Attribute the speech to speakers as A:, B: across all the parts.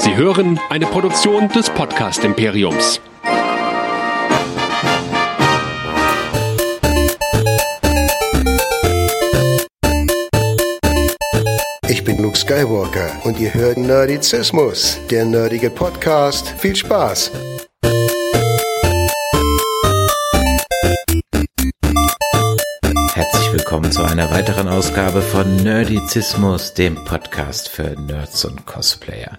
A: Sie hören eine Produktion des Podcast Imperiums.
B: Ich bin Luke Skywalker und ihr hört Nerdizismus, der nerdige Podcast. Viel Spaß!
C: Herzlich willkommen zu einer weiteren Ausgabe von Nerdizismus, dem Podcast für Nerds und Cosplayer.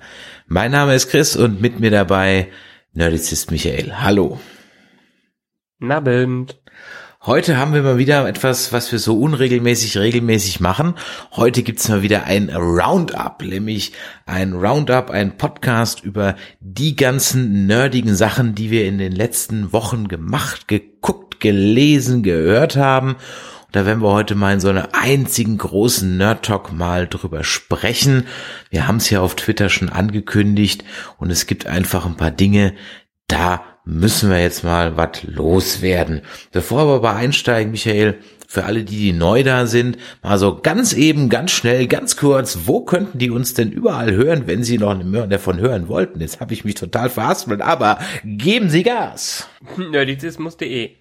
C: Mein Name ist Chris und mit mir dabei Nerdizist Michael. Hallo.
D: Nabend.
C: Heute haben wir mal wieder etwas, was wir so unregelmäßig regelmäßig machen. Heute gibt's mal wieder ein Roundup, nämlich ein Roundup, ein Podcast über die ganzen nerdigen Sachen, die wir in den letzten Wochen gemacht, geguckt, gelesen, gehört haben. Da werden wir heute mal in so einer einzigen großen Nerd Talk mal drüber sprechen. Wir haben es ja auf Twitter schon angekündigt und es gibt einfach ein paar Dinge, da müssen wir jetzt mal was loswerden. Bevor wir aber einsteigen, Michael, für alle, die, die neu da sind, mal so ganz eben, ganz schnell, ganz kurz, wo könnten die uns denn überall hören, wenn sie noch davon hören wollten? Jetzt habe ich mich total verhaspelt, aber geben Sie Gas.
D: Nerdizismus.de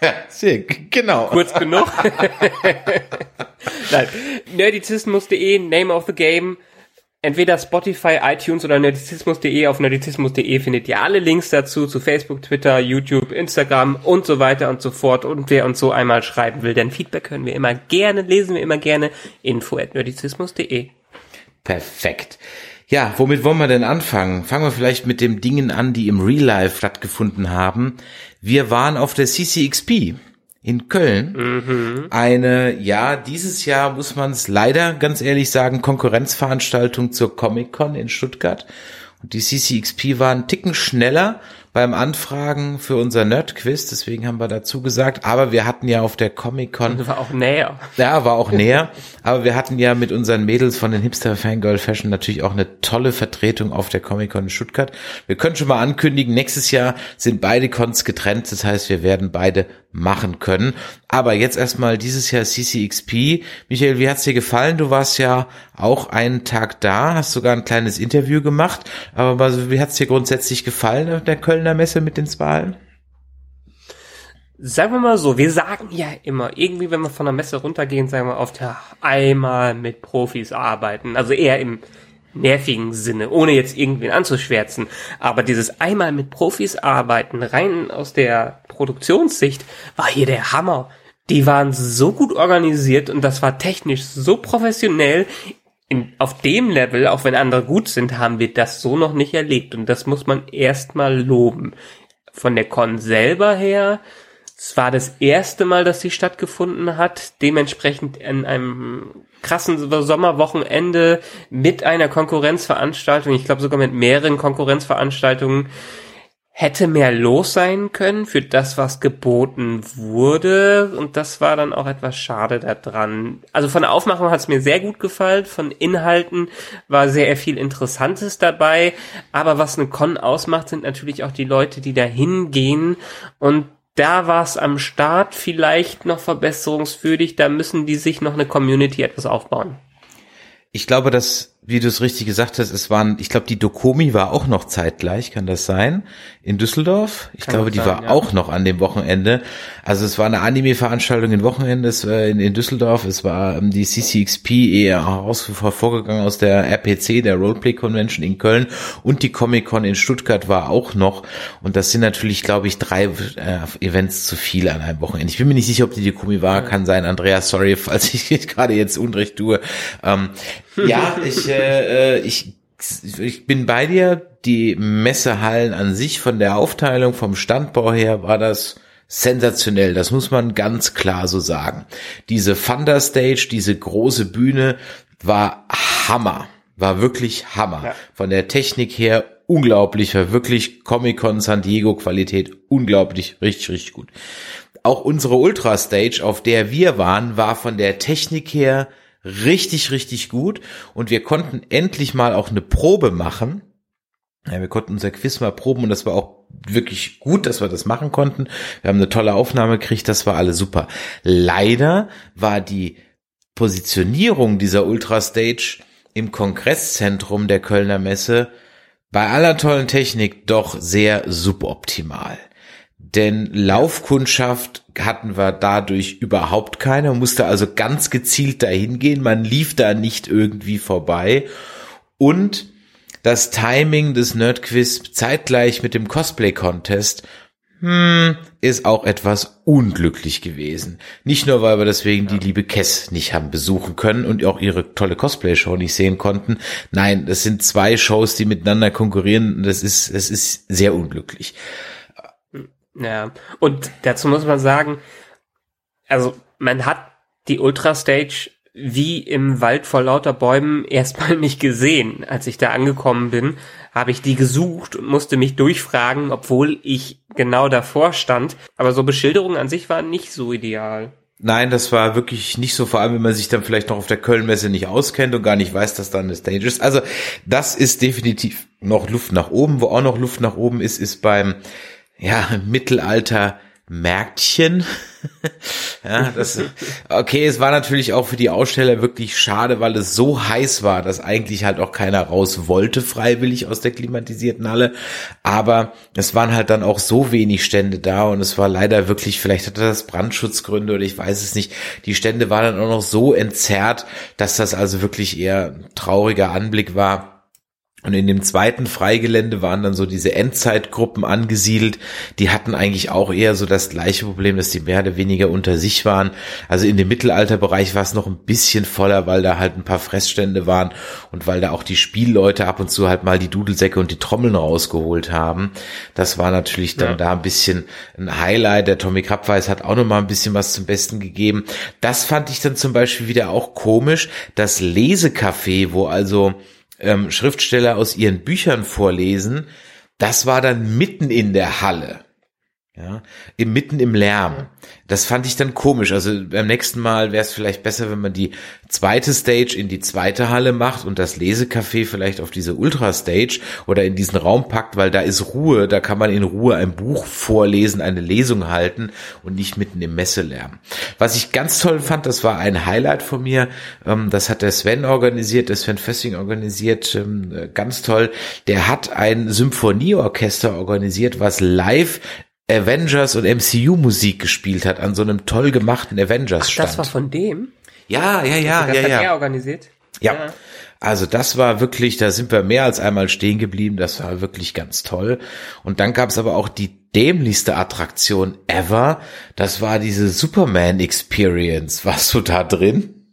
C: Sehr, genau.
D: Kurz genug. Nein. Nerdizismus.de, Name of the Game. Entweder Spotify, iTunes oder nerdizismus.de. Auf nerdizismus.de findet ihr alle Links dazu zu Facebook, Twitter, YouTube, Instagram und so weiter und so fort. Und wer uns so einmal schreiben will, denn Feedback hören wir immer gerne, lesen wir immer gerne. Info at nerdizismus.de.
C: Perfekt. Ja, womit wollen wir denn anfangen? Fangen wir vielleicht mit den Dingen an, die im Real Life stattgefunden haben. Wir waren auf der CCXP in Köln. Eine, ja, dieses Jahr muss man es leider ganz ehrlich sagen, Konkurrenzveranstaltung zur Comic-Con in Stuttgart. Und die CCXP war ein Ticken schneller beim Anfragen für unser Nerd-Quiz, deswegen haben wir dazu gesagt, aber wir hatten ja auf der Comic-Con
D: war auch näher.
C: ja, war auch näher. Aber wir hatten ja mit unseren Mädels von den Hipster Fangirl Fashion natürlich auch eine tolle Vertretung auf der Comic Con in Stuttgart. Wir können schon mal ankündigen, nächstes Jahr sind beide Cons getrennt. Das heißt, wir werden beide machen können. Aber jetzt erstmal dieses Jahr CCXP. Michael, wie hat's dir gefallen? Du warst ja auch einen Tag da, hast sogar ein kleines Interview gemacht. Aber wie hat's dir grundsätzlich gefallen auf der Kölner Messe mit den Zwahlen?
D: Sagen wir mal so, wir sagen ja immer, irgendwie, wenn wir von der Messe runtergehen, sagen wir oft, ja, einmal mit Profis arbeiten. Also eher im nervigen Sinne, ohne jetzt irgendwen anzuschwärzen. Aber dieses einmal mit Profis arbeiten, rein aus der Produktionssicht, war hier der Hammer. Die waren so gut organisiert und das war technisch so professionell. In, auf dem Level, auch wenn andere gut sind, haben wir das so noch nicht erlebt. Und das muss man erstmal loben. Von der Con selber her, es war das erste Mal, dass sie stattgefunden hat, dementsprechend in einem krassen Sommerwochenende mit einer Konkurrenzveranstaltung, ich glaube sogar mit mehreren Konkurrenzveranstaltungen, hätte mehr los sein können für das, was geboten wurde. Und das war dann auch etwas schade daran. Also von der Aufmachung hat es mir sehr gut gefallen. Von Inhalten war sehr viel Interessantes dabei. Aber was eine Con ausmacht, sind natürlich auch die Leute, die da hingehen und da war es am Start vielleicht noch verbesserungswürdig. Da müssen die sich noch eine Community etwas aufbauen.
C: Ich glaube, dass, wie du es richtig gesagt hast, es waren, ich glaube, die Dokomi war auch noch zeitgleich, kann das sein? In Düsseldorf? Ich
D: Kann
C: glaube, die
D: sein,
C: war
D: ja.
C: auch noch an dem Wochenende. Also es war eine Anime-Veranstaltung in Wochenende es, äh, in, in Düsseldorf. Es war ähm, die CCXP eher heraus hervorgegangen aus der RPC, der Roleplay Convention in Köln und die Comic-Con in Stuttgart war auch noch. Und das sind natürlich, glaube ich, drei äh, Events zu viel an einem Wochenende. Ich bin mir nicht sicher, ob die Dokomi war, kann sein. Andreas, sorry, falls ich gerade jetzt Unrecht tue. Ähm, ja, ich, äh, ich, ich bin bei dir. Die Messehallen an sich von der Aufteilung, vom Standbau her war das sensationell. Das muss man ganz klar so sagen. Diese Thunder Stage, diese große Bühne war Hammer. War wirklich Hammer.
D: Ja.
C: Von der Technik her unglaublich, war wirklich Comic-Con San Diego Qualität unglaublich, richtig, richtig gut. Auch unsere Ultra Stage, auf der wir waren, war von der Technik her richtig, richtig gut und wir konnten endlich mal auch eine Probe machen. Ja, wir konnten unser Quiz mal proben und das war auch wirklich gut, dass wir das machen konnten. Wir haben eine tolle Aufnahme gekriegt, das war alles super. Leider war die Positionierung dieser Ultra Stage im Kongresszentrum der Kölner Messe bei aller tollen Technik doch sehr suboptimal. Denn Laufkundschaft hatten wir dadurch überhaupt keine. Man musste also ganz gezielt dahin gehen. Man lief da nicht irgendwie vorbei. Und das Timing des Nerdquiz zeitgleich mit dem Cosplay-Contest hm, ist auch etwas unglücklich gewesen. Nicht nur, weil wir deswegen die liebe Kess nicht haben besuchen können und auch ihre tolle Cosplay-Show nicht sehen konnten. Nein, das sind zwei Shows, die miteinander konkurrieren. Das ist, das ist sehr unglücklich.
D: Ja, und dazu muss man sagen, also man hat die Ultra Stage wie im Wald vor lauter Bäumen erstmal nicht gesehen. Als ich da angekommen bin, habe ich die gesucht und musste mich durchfragen, obwohl ich genau davor stand. Aber so Beschilderungen an sich waren nicht so ideal.
C: Nein, das war wirklich nicht so, vor allem wenn man sich dann vielleicht noch auf der Kölnmesse nicht auskennt und gar nicht weiß, dass da eine Stage ist. Also das ist definitiv noch Luft nach oben. Wo auch noch Luft nach oben ist, ist beim ja, Mittelalter Märkchen. ja, das, okay, es war natürlich auch für die Aussteller wirklich schade, weil es so heiß war, dass eigentlich halt auch keiner raus wollte freiwillig aus der klimatisierten Halle. Aber es waren halt dann auch so wenig Stände da und es war leider wirklich, vielleicht hatte das Brandschutzgründe oder ich weiß es nicht. Die Stände waren dann auch noch so entzerrt, dass das also wirklich eher ein trauriger Anblick war. Und in dem zweiten Freigelände waren dann so diese Endzeitgruppen angesiedelt. Die hatten eigentlich auch eher so das gleiche Problem, dass die mehr oder weniger unter sich waren. Also in dem Mittelalterbereich war es noch ein bisschen voller, weil da halt ein paar Fressstände waren und weil da auch die Spielleute ab und zu halt mal die Dudelsäcke und die Trommeln rausgeholt haben. Das war natürlich dann ja. da ein bisschen ein Highlight. Der Tommy Krabweis hat auch noch mal ein bisschen was zum Besten gegeben. Das fand ich dann zum Beispiel wieder auch komisch. Das Lesecafé, wo also ähm, Schriftsteller aus ihren Büchern vorlesen, das war dann mitten in der Halle. Ja, im, mitten im Lärm. Das fand ich dann komisch. Also beim nächsten Mal wäre es vielleicht besser, wenn man die zweite Stage in die zweite Halle macht und das Lesecafé vielleicht auf diese Ultra-Stage oder in diesen Raum packt, weil da ist Ruhe, da kann man in Ruhe ein Buch vorlesen, eine Lesung halten und nicht mitten im Messelärm. Was ich ganz toll fand, das war ein Highlight von mir, ähm, das hat der Sven organisiert, der Sven Fessing organisiert, ähm, ganz toll. Der hat ein Symphonieorchester organisiert, was live Avengers und MCU Musik gespielt hat an so einem toll gemachten Avengers Stand.
D: das war von dem?
C: Ja, ja, ja, ja, ja.
D: Er organisiert?
C: Ja. ja. Also das war wirklich, da sind wir mehr als einmal stehen geblieben. Das war wirklich ganz toll. Und dann gab es aber auch die dämlichste Attraktion ever. Das war diese Superman Experience. Warst du da drin?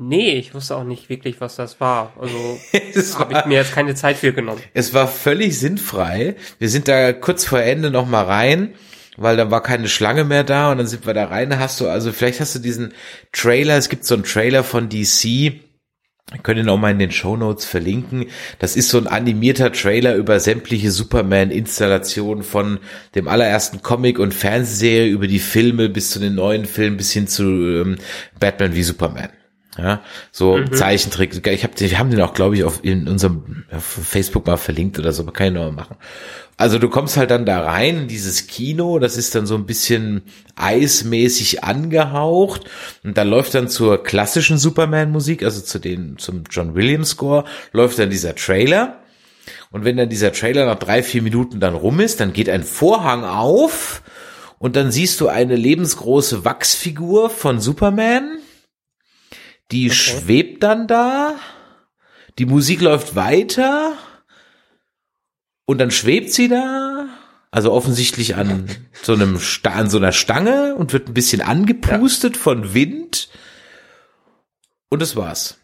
D: Nee, ich wusste auch nicht wirklich, was das war. Also habe ich mir jetzt keine Zeit für genommen.
C: Es war völlig sinnfrei. Wir sind da kurz vor Ende noch mal rein, weil da war keine Schlange mehr da und dann sind wir da rein. Hast du also vielleicht hast du diesen Trailer. Es gibt so einen Trailer von DC. Ich könnte ihn auch mal in den Show Notes verlinken. Das ist so ein animierter Trailer über sämtliche Superman-Installationen von dem allerersten Comic und Fernsehserie über die Filme bis zu den neuen Filmen bis hin zu ähm, Batman wie Superman. Ja, so mhm. Zeichentrick. Ich hab, wir haben den auch, glaube ich, auf in unserem auf Facebook mal verlinkt oder so, aber kann ich noch mal machen. Also du kommst halt dann da rein in dieses Kino, das ist dann so ein bisschen eismäßig angehaucht und da läuft dann zur klassischen Superman-Musik, also zu den zum John Williams Score, läuft dann dieser Trailer. Und wenn dann dieser Trailer nach drei, vier Minuten dann rum ist, dann geht ein Vorhang auf und dann siehst du eine lebensgroße Wachsfigur von Superman die okay. schwebt dann da, die Musik läuft weiter und dann schwebt sie da, also offensichtlich an so einem an so einer Stange und wird ein bisschen angepustet ja. von Wind und das war's.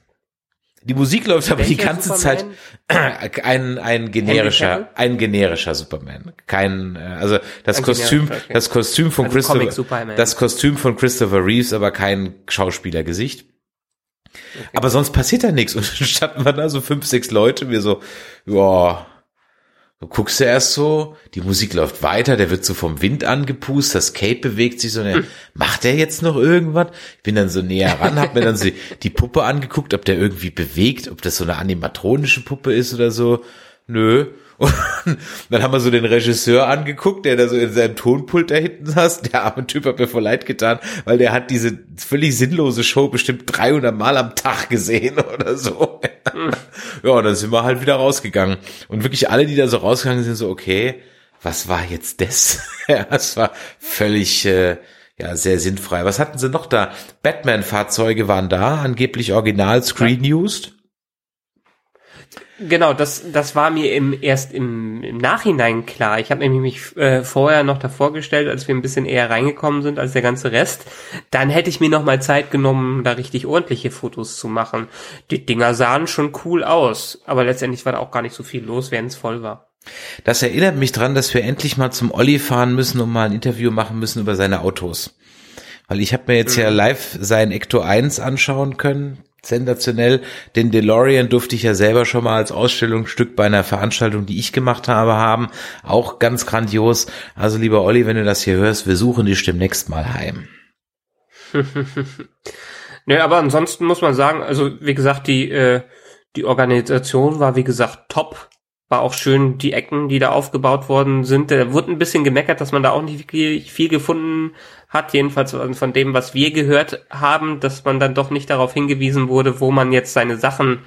C: Die Musik läuft aber die ganze Superman? Zeit ein ein generischer ein generischer Superman, kein also das ein Kostüm okay. das Kostüm von also Christopher das Kostüm von Christopher Reeves, aber kein Schauspielergesicht. Okay. Aber sonst passiert da nichts. Und dann standen wir da so fünf, sechs Leute, wir so, ja, du guckst du erst so, die Musik läuft weiter, der wird so vom Wind angepust, das Cape bewegt sich so, hm. macht der jetzt noch irgendwas? Ich bin dann so näher ran, hab mir dann so die Puppe angeguckt, ob der irgendwie bewegt, ob das so eine animatronische Puppe ist oder so. Nö. Und dann haben wir so den Regisseur angeguckt, der da so in seinem Tonpult da hinten saß. Der arme Typ hat mir voll leid getan, weil der hat diese völlig sinnlose Show bestimmt 300 Mal am Tag gesehen oder so. ja, und dann sind wir halt wieder rausgegangen. Und wirklich alle, die da so rausgegangen sind, so, okay, was war jetzt das? ja, es war völlig, äh, ja, sehr sinnfrei. Was hatten sie noch da? Batman-Fahrzeuge waren da, angeblich original screen-used.
D: Genau, das, das war mir im, erst im, im Nachhinein klar. Ich habe nämlich mich äh, vorher noch davor gestellt, als wir ein bisschen eher reingekommen sind als der ganze Rest. Dann hätte ich mir noch mal Zeit genommen, da richtig ordentliche Fotos zu machen. Die Dinger sahen schon cool aus, aber letztendlich war da auch gar nicht so viel los, während es voll war.
C: Das erinnert mich dran, dass wir endlich mal zum Olli fahren müssen und mal ein Interview machen müssen über seine Autos. Weil ich habe mir jetzt mhm. ja live sein Ecto 1 anschauen können sensationell. Den DeLorean durfte ich ja selber schon mal als Ausstellungsstück bei einer Veranstaltung, die ich gemacht habe, haben. Auch ganz grandios. Also lieber Olli, wenn du das hier hörst, wir suchen dich demnächst mal heim.
D: Nö, aber ansonsten muss man sagen, also wie gesagt, die, äh, die Organisation war wie gesagt top. War auch schön die Ecken, die da aufgebaut worden sind. Da wurde ein bisschen gemeckert, dass man da auch nicht wirklich viel gefunden hat, jedenfalls von dem, was wir gehört haben, dass man dann doch nicht darauf hingewiesen wurde, wo man jetzt seine Sachen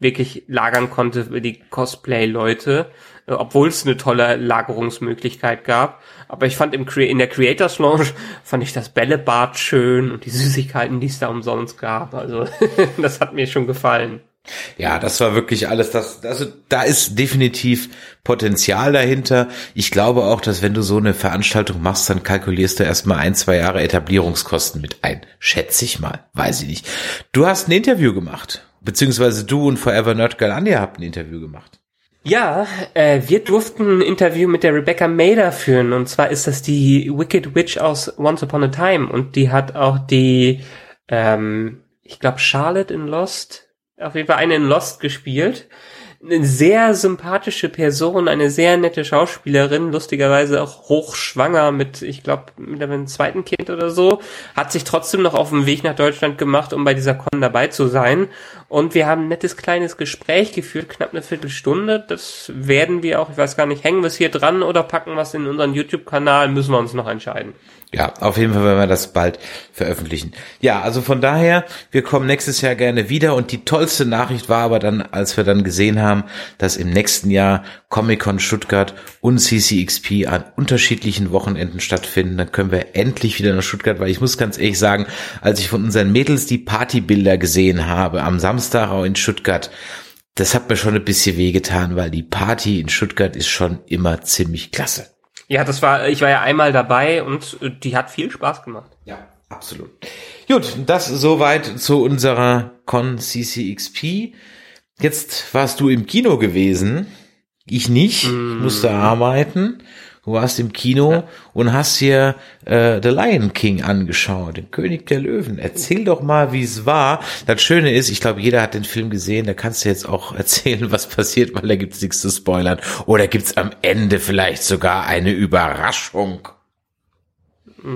D: wirklich lagern konnte für die Cosplay-Leute, äh, obwohl es eine tolle Lagerungsmöglichkeit gab. Aber ich fand im in der Creators Lounge fand ich das Bällebad schön und die Süßigkeiten, die es da umsonst gab. Also das hat mir schon gefallen.
C: Ja, das war wirklich alles, das, also da ist definitiv Potenzial dahinter. Ich glaube auch, dass wenn du so eine Veranstaltung machst, dann kalkulierst du erstmal ein, zwei Jahre Etablierungskosten mit ein. Schätze ich mal, weiß ich nicht. Du hast ein Interview gemacht, beziehungsweise du und Forever Nerd Girl Anja habt ein Interview gemacht.
D: Ja, äh, wir durften ein Interview mit der Rebecca Mader führen und zwar ist das die Wicked Witch aus Once Upon a Time und die hat auch die, ähm, ich glaube Charlotte in Lost auf jeden Fall eine in Lost gespielt. Eine sehr sympathische Person, eine sehr nette Schauspielerin, lustigerweise auch hochschwanger mit, ich glaube, mit einem zweiten Kind oder so, hat sich trotzdem noch auf den Weg nach Deutschland gemacht, um bei dieser Con dabei zu sein. Und wir haben ein nettes kleines Gespräch geführt, knapp eine Viertelstunde. Das werden wir auch, ich weiß gar nicht, hängen wir es hier dran oder packen wir es in unseren YouTube-Kanal, müssen wir uns noch entscheiden.
C: Ja, auf jeden Fall werden wir das bald veröffentlichen. Ja, also von daher, wir kommen nächstes Jahr gerne wieder und die tollste Nachricht war aber dann, als wir dann gesehen haben, dass im nächsten Jahr Comic-Con Stuttgart und CCXP an unterschiedlichen Wochenenden stattfinden, dann können wir endlich wieder nach Stuttgart, weil ich muss ganz ehrlich sagen, als ich von unseren Mädels die Partybilder gesehen habe am Samstag auch in Stuttgart, das hat mir schon ein bisschen wehgetan, weil die Party in Stuttgart ist schon immer ziemlich klasse.
D: Ja, das war, ich war ja einmal dabei und äh, die hat viel Spaß gemacht.
C: Ja, absolut. Gut, das soweit zu unserer Con CCXP. Jetzt warst du im Kino gewesen. Ich nicht, mm. musste arbeiten. Du warst im Kino ja. und hast hier äh, The Lion King angeschaut, den König der Löwen. Erzähl doch mal, wie es war. Das Schöne ist, ich glaube, jeder hat den Film gesehen. Da kannst du jetzt auch erzählen, was passiert, weil da gibt's nichts zu spoilern. Oder gibt's am Ende vielleicht sogar eine Überraschung?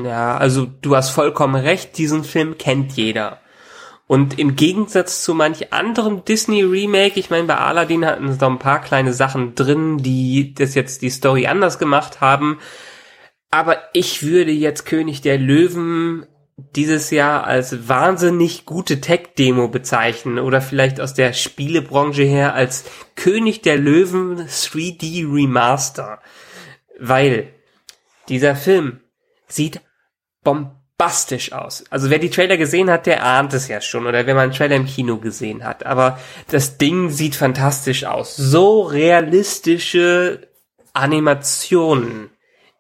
D: Ja, also du hast vollkommen recht. Diesen Film kennt jeder. Und im Gegensatz zu manch anderem Disney-Remake, ich meine, bei Aladdin hatten sie da ein paar kleine Sachen drin, die das jetzt die Story anders gemacht haben. Aber ich würde jetzt König der Löwen dieses Jahr als wahnsinnig gute Tech-Demo bezeichnen oder vielleicht aus der Spielebranche her als König der Löwen 3D Remaster. Weil dieser Film sieht bomb bombastisch aus. Also wer die Trailer gesehen hat, der ahnt es ja schon oder wenn man einen Trailer im Kino gesehen hat. Aber das Ding sieht fantastisch aus. So realistische Animationen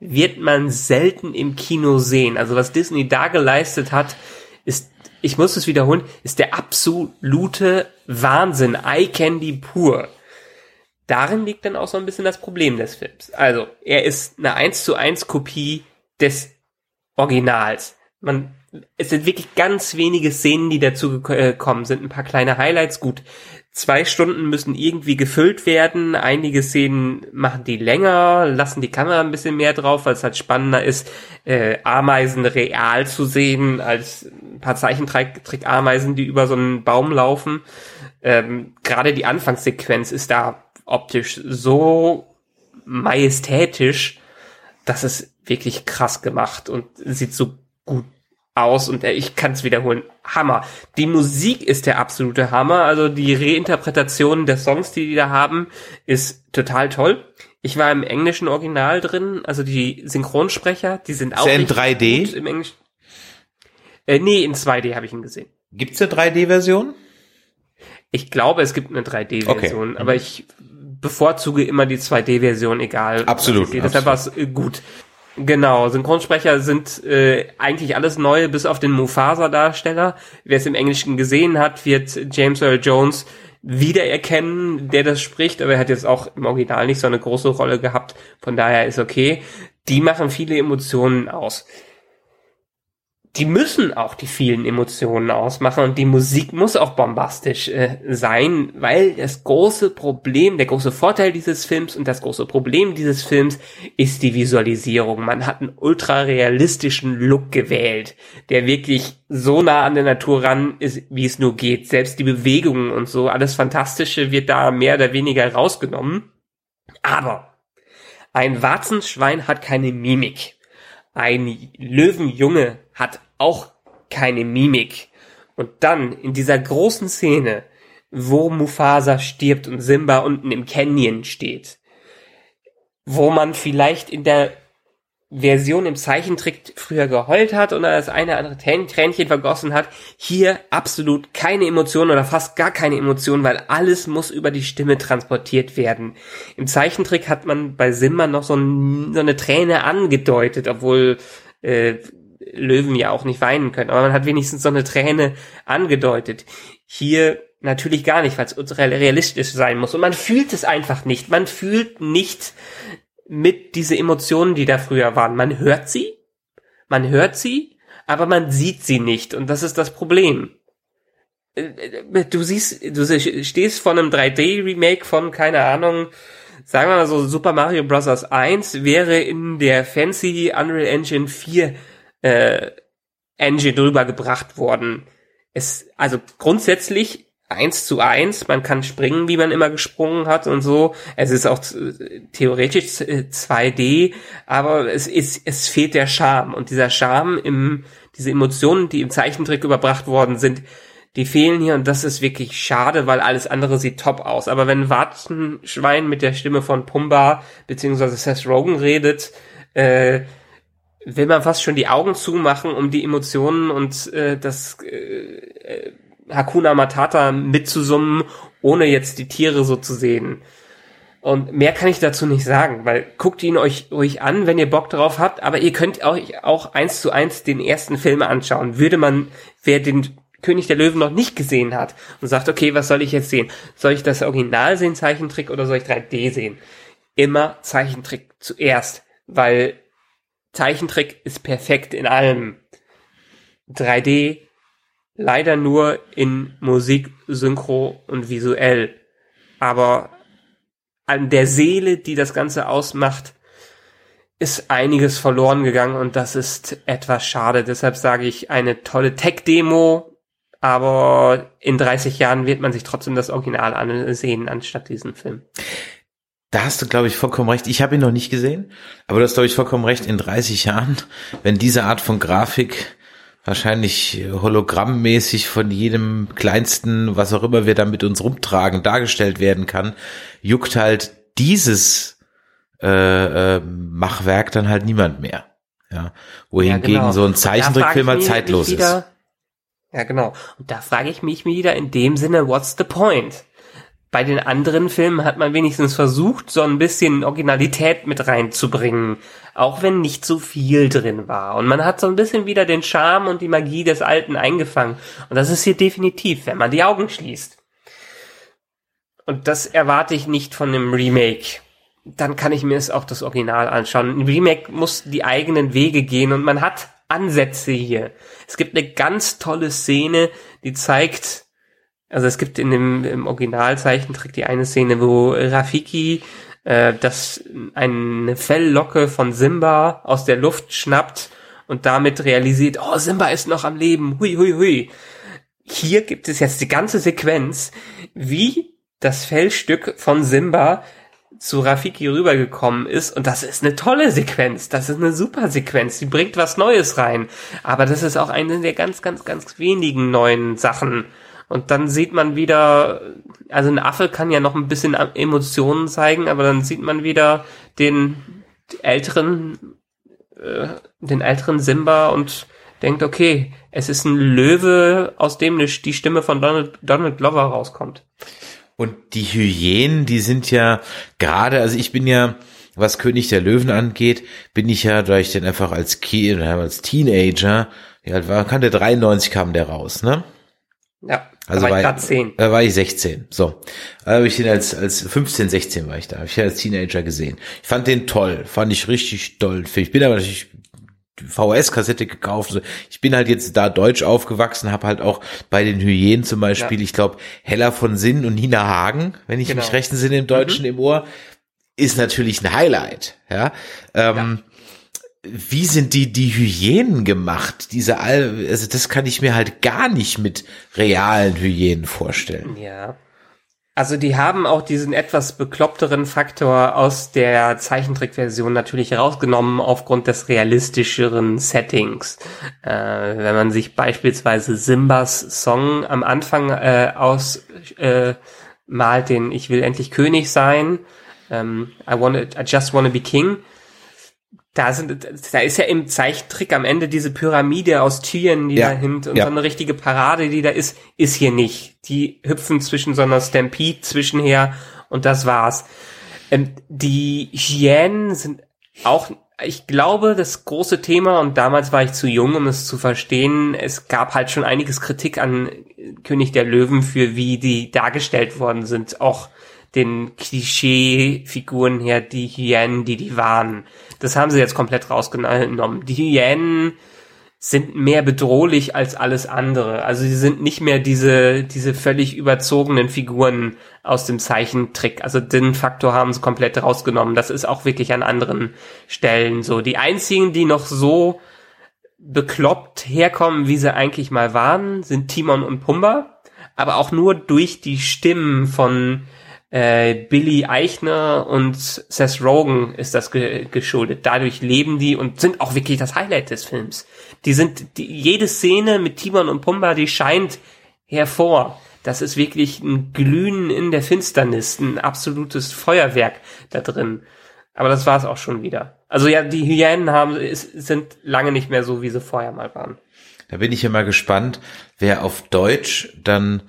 D: wird man selten im Kino sehen. Also was Disney da geleistet hat, ist, ich muss es wiederholen, ist der absolute Wahnsinn. Eye Candy pur. Darin liegt dann auch so ein bisschen das Problem des Films. Also, er ist eine 1 zu 1 Kopie des Originals man, es sind wirklich ganz wenige Szenen, die dazu gekommen sind. Ein paar kleine Highlights. Gut, zwei Stunden müssen irgendwie gefüllt werden. Einige Szenen machen die länger, lassen die Kamera ein bisschen mehr drauf, weil es halt spannender ist, äh, Ameisen real zu sehen, als ein paar Zeichentrick-Ameisen, die über so einen Baum laufen. Ähm, Gerade die Anfangssequenz ist da optisch so majestätisch. Das ist wirklich krass gemacht und sieht so gut aus und ich kann es wiederholen. Hammer. Die Musik ist der absolute Hammer. Also die Reinterpretation der Songs, die die da haben, ist total toll. Ich war im englischen Original drin, also die Synchronsprecher, die sind auch
C: Ist in
D: richtig
C: 3D?
D: gut im Englischen. Äh, nee, in 2D habe ich ihn gesehen.
C: Gibt's eine 3D-Version?
D: Ich glaube, es gibt eine 3D-Version,
C: Okay.
D: aber ich bevorzuge immer die 2D-Version, egal.
C: Absolut,
D: ich sehe. Deshalb war es äh, gut. Genau, Synchronsprecher sind äh, eigentlich alles neu, bis auf den Mufasa-Darsteller. Wer es im Englischen gesehen hat, wird James Earl Jones wiedererkennen, der das spricht, aber er hat jetzt auch im Original nicht so eine große Rolle gehabt, von daher ist okay. Die machen viele Emotionen aus die müssen auch die vielen Emotionen ausmachen und die Musik muss auch bombastisch äh, sein, weil das große Problem, der große Vorteil dieses Films und das große Problem dieses Films ist die Visualisierung. Man hat einen ultra realistischen Look gewählt, der wirklich so nah an der Natur ran ist, wie es nur geht. Selbst die Bewegungen und so, alles Fantastische wird da mehr oder weniger rausgenommen. Aber ein Warzenschwein hat keine Mimik. Ein Löwenjunge hat auch keine Mimik. Und dann in dieser großen Szene, wo Mufasa stirbt und Simba unten im Canyon steht, wo man vielleicht in der Version im Zeichentrick früher geheult hat oder das eine oder andere Trän- Tränchen vergossen hat, hier absolut keine Emotion oder fast gar keine Emotion, weil alles muss über die Stimme transportiert werden. Im Zeichentrick hat man bei Simba noch so, ein, so eine Träne angedeutet, obwohl äh, Löwen ja auch nicht weinen können, aber man hat wenigstens so eine Träne angedeutet. Hier natürlich gar nicht, weil es realistisch sein muss und man fühlt es einfach nicht. Man fühlt nicht mit diese Emotionen, die da früher waren. Man hört sie, man hört sie, aber man sieht sie nicht und das ist das Problem. Äh, Du siehst, du stehst vor einem 3D-Remake von, keine Ahnung, sagen wir mal so, Super Mario Bros. 1 wäre in der fancy Unreal Engine 4 äh, Engine drüber gebracht worden. Es, also grundsätzlich eins zu eins, man kann springen, wie man immer gesprungen hat und so. Es ist auch äh, theoretisch äh, 2D, aber es ist, es fehlt der Charme. Und dieser Charme im, diese Emotionen, die im Zeichentrick überbracht worden sind, die fehlen hier und das ist wirklich schade, weil alles andere sieht top aus. Aber wenn Warzenschwein mit der Stimme von Pumba beziehungsweise Seth Rogen redet, äh, will man fast schon die Augen zumachen, um die Emotionen und äh, das äh, äh, Hakuna Matata mitzusummen, ohne jetzt die Tiere so zu sehen. Und mehr kann ich dazu nicht sagen, weil guckt ihn euch ruhig an, wenn ihr Bock drauf habt, aber ihr könnt euch auch eins zu eins den ersten Film anschauen. Würde man, wer den König der Löwen noch nicht gesehen hat und sagt, okay, was soll ich jetzt sehen? Soll ich das Original sehen, Zeichentrick, oder soll ich 3D sehen? Immer Zeichentrick zuerst, weil Zeichentrick ist perfekt in allem. 3D leider nur in Musik, Synchro und visuell. Aber an der Seele, die das Ganze ausmacht, ist einiges verloren gegangen und das ist etwas schade. Deshalb sage ich eine tolle Tech-Demo, aber in 30 Jahren wird man sich trotzdem das Original ansehen, anstatt diesen Film.
C: Da hast du, glaube ich, vollkommen recht. Ich habe ihn noch nicht gesehen, aber du hast, glaube ich, vollkommen recht. In 30 Jahren, wenn diese Art von Grafik wahrscheinlich hologrammmäßig von jedem kleinsten, was auch immer wir da mit uns rumtragen, dargestellt werden kann, juckt halt dieses äh, äh, Machwerk dann halt niemand mehr. Ja, wohingegen
D: Ja, genau.
C: so ein Zeichentrickfilm
D: ich
C: halt zeitlos ist.
D: Ja, genau. Und da frage ich mich wieder in dem Sinne, what's the point? Bei den anderen Filmen hat man wenigstens versucht, so ein bisschen Originalität mit reinzubringen, auch wenn nicht so viel drin war. Und man hat so ein bisschen wieder den Charme und die Magie des Alten eingefangen. Und das ist hier definitiv, wenn man die Augen schließt. Und das erwarte ich nicht von einem Remake. Dann kann ich mir es auch das Original anschauen. Ein Remake muss die eigenen Wege gehen und man hat Ansätze hier. Es gibt eine ganz tolle Szene, die zeigt, also es gibt in dem im Originalzeichentrick die eine Szene, wo Rafiki äh, das eine Felllocke von Simba aus der Luft schnappt und damit realisiert, oh, Simba ist noch am Leben, hui, hui, hui. Hier gibt es jetzt die ganze Sequenz, wie das Fellstück von Simba zu Rafiki rübergekommen ist. Und das ist eine tolle Sequenz, das ist eine super Sequenz, die bringt was Neues rein, aber das ist auch eine der ganz, ganz, ganz wenigen neuen Sachen und dann sieht man wieder, also ein Affe kann ja noch ein bisschen Emotionen zeigen, aber dann sieht man wieder den älteren, äh, den älteren Simba und denkt, okay, es ist ein Löwe, aus dem die Stimme von Donald, Donald Glover rauskommt.
C: Und die Hyänen, die sind ja gerade, also ich bin ja, was König der Löwen angeht, bin ich ja, da ich den einfach als, Ki als Teenager, ja, war, kann der 93 kam der raus, ne?
D: Ja,
C: also
D: da war,
C: war
D: ich 10.
C: Da war ich 16. So. Da habe ich den als, als 15, 16 war ich da. Habe ich als Teenager gesehen. Ich fand den toll. Fand ich richtig toll. Ich bin aber natürlich VHS-Kassette gekauft. Ich bin halt jetzt da deutsch aufgewachsen, habe halt auch bei den Hyänen zum Beispiel, ja. ich glaube, Hella von Sinn und Nina Hagen, wenn ich genau. mich recht entsinne im Deutschen mhm. im Ohr, ist natürlich ein Highlight. Ja. Ähm, ja. Wie sind die, die Hyänen gemacht? Diese, Al also das kann ich mir halt gar nicht mit realen Hyänen vorstellen.
D: Ja. Also die haben auch diesen etwas bekloppteren Faktor aus der Zeichentrickversion natürlich rausgenommen aufgrund des realistischeren Settings. Äh, wenn man sich beispielsweise Simbas Song am Anfang äh, aus äh, den Ich will endlich König sein, ähm, I, wanna, I just wanna be king, da sind, da ist ja im Zeichentrick am Ende diese Pyramide aus Tieren, die ja, da hint und ja. so eine richtige Parade, die da ist, ist hier nicht. Die hüpfen zwischen so einer Stampede zwischenher und das war's. Ähm, die Hyänen sind auch, ich glaube, das große Thema und damals war ich zu jung, um es zu verstehen. Es gab halt schon einiges Kritik an König der Löwen für wie die dargestellt worden sind, auch den Klischee-Figuren her, die Hyänen, die die waren. Das haben sie jetzt komplett rausgenommen. Die Hyänen sind mehr bedrohlich als alles andere. Also sie sind nicht mehr diese, diese völlig überzogenen Figuren aus dem Zeichentrick. Also den Faktor haben sie komplett rausgenommen. Das ist auch wirklich an anderen Stellen so. Die einzigen, die noch so bekloppt herkommen, wie sie eigentlich mal waren, sind Timon und Pumba. Aber auch nur durch die Stimmen von äh, Billy Eichner und Seth Rogen ist das ge geschuldet. Dadurch leben die und sind auch wirklich das Highlight des Films. Die sind, die, jede Szene mit Timon und Pumba, die scheint hervor. Das ist wirklich ein Glühen in der Finsternis, ein absolutes Feuerwerk da drin. Aber das war es auch schon wieder. Also ja, die Hyänen haben, ist, sind lange nicht mehr so, wie sie vorher mal waren.
C: Da bin ich immer gespannt, wer auf Deutsch dann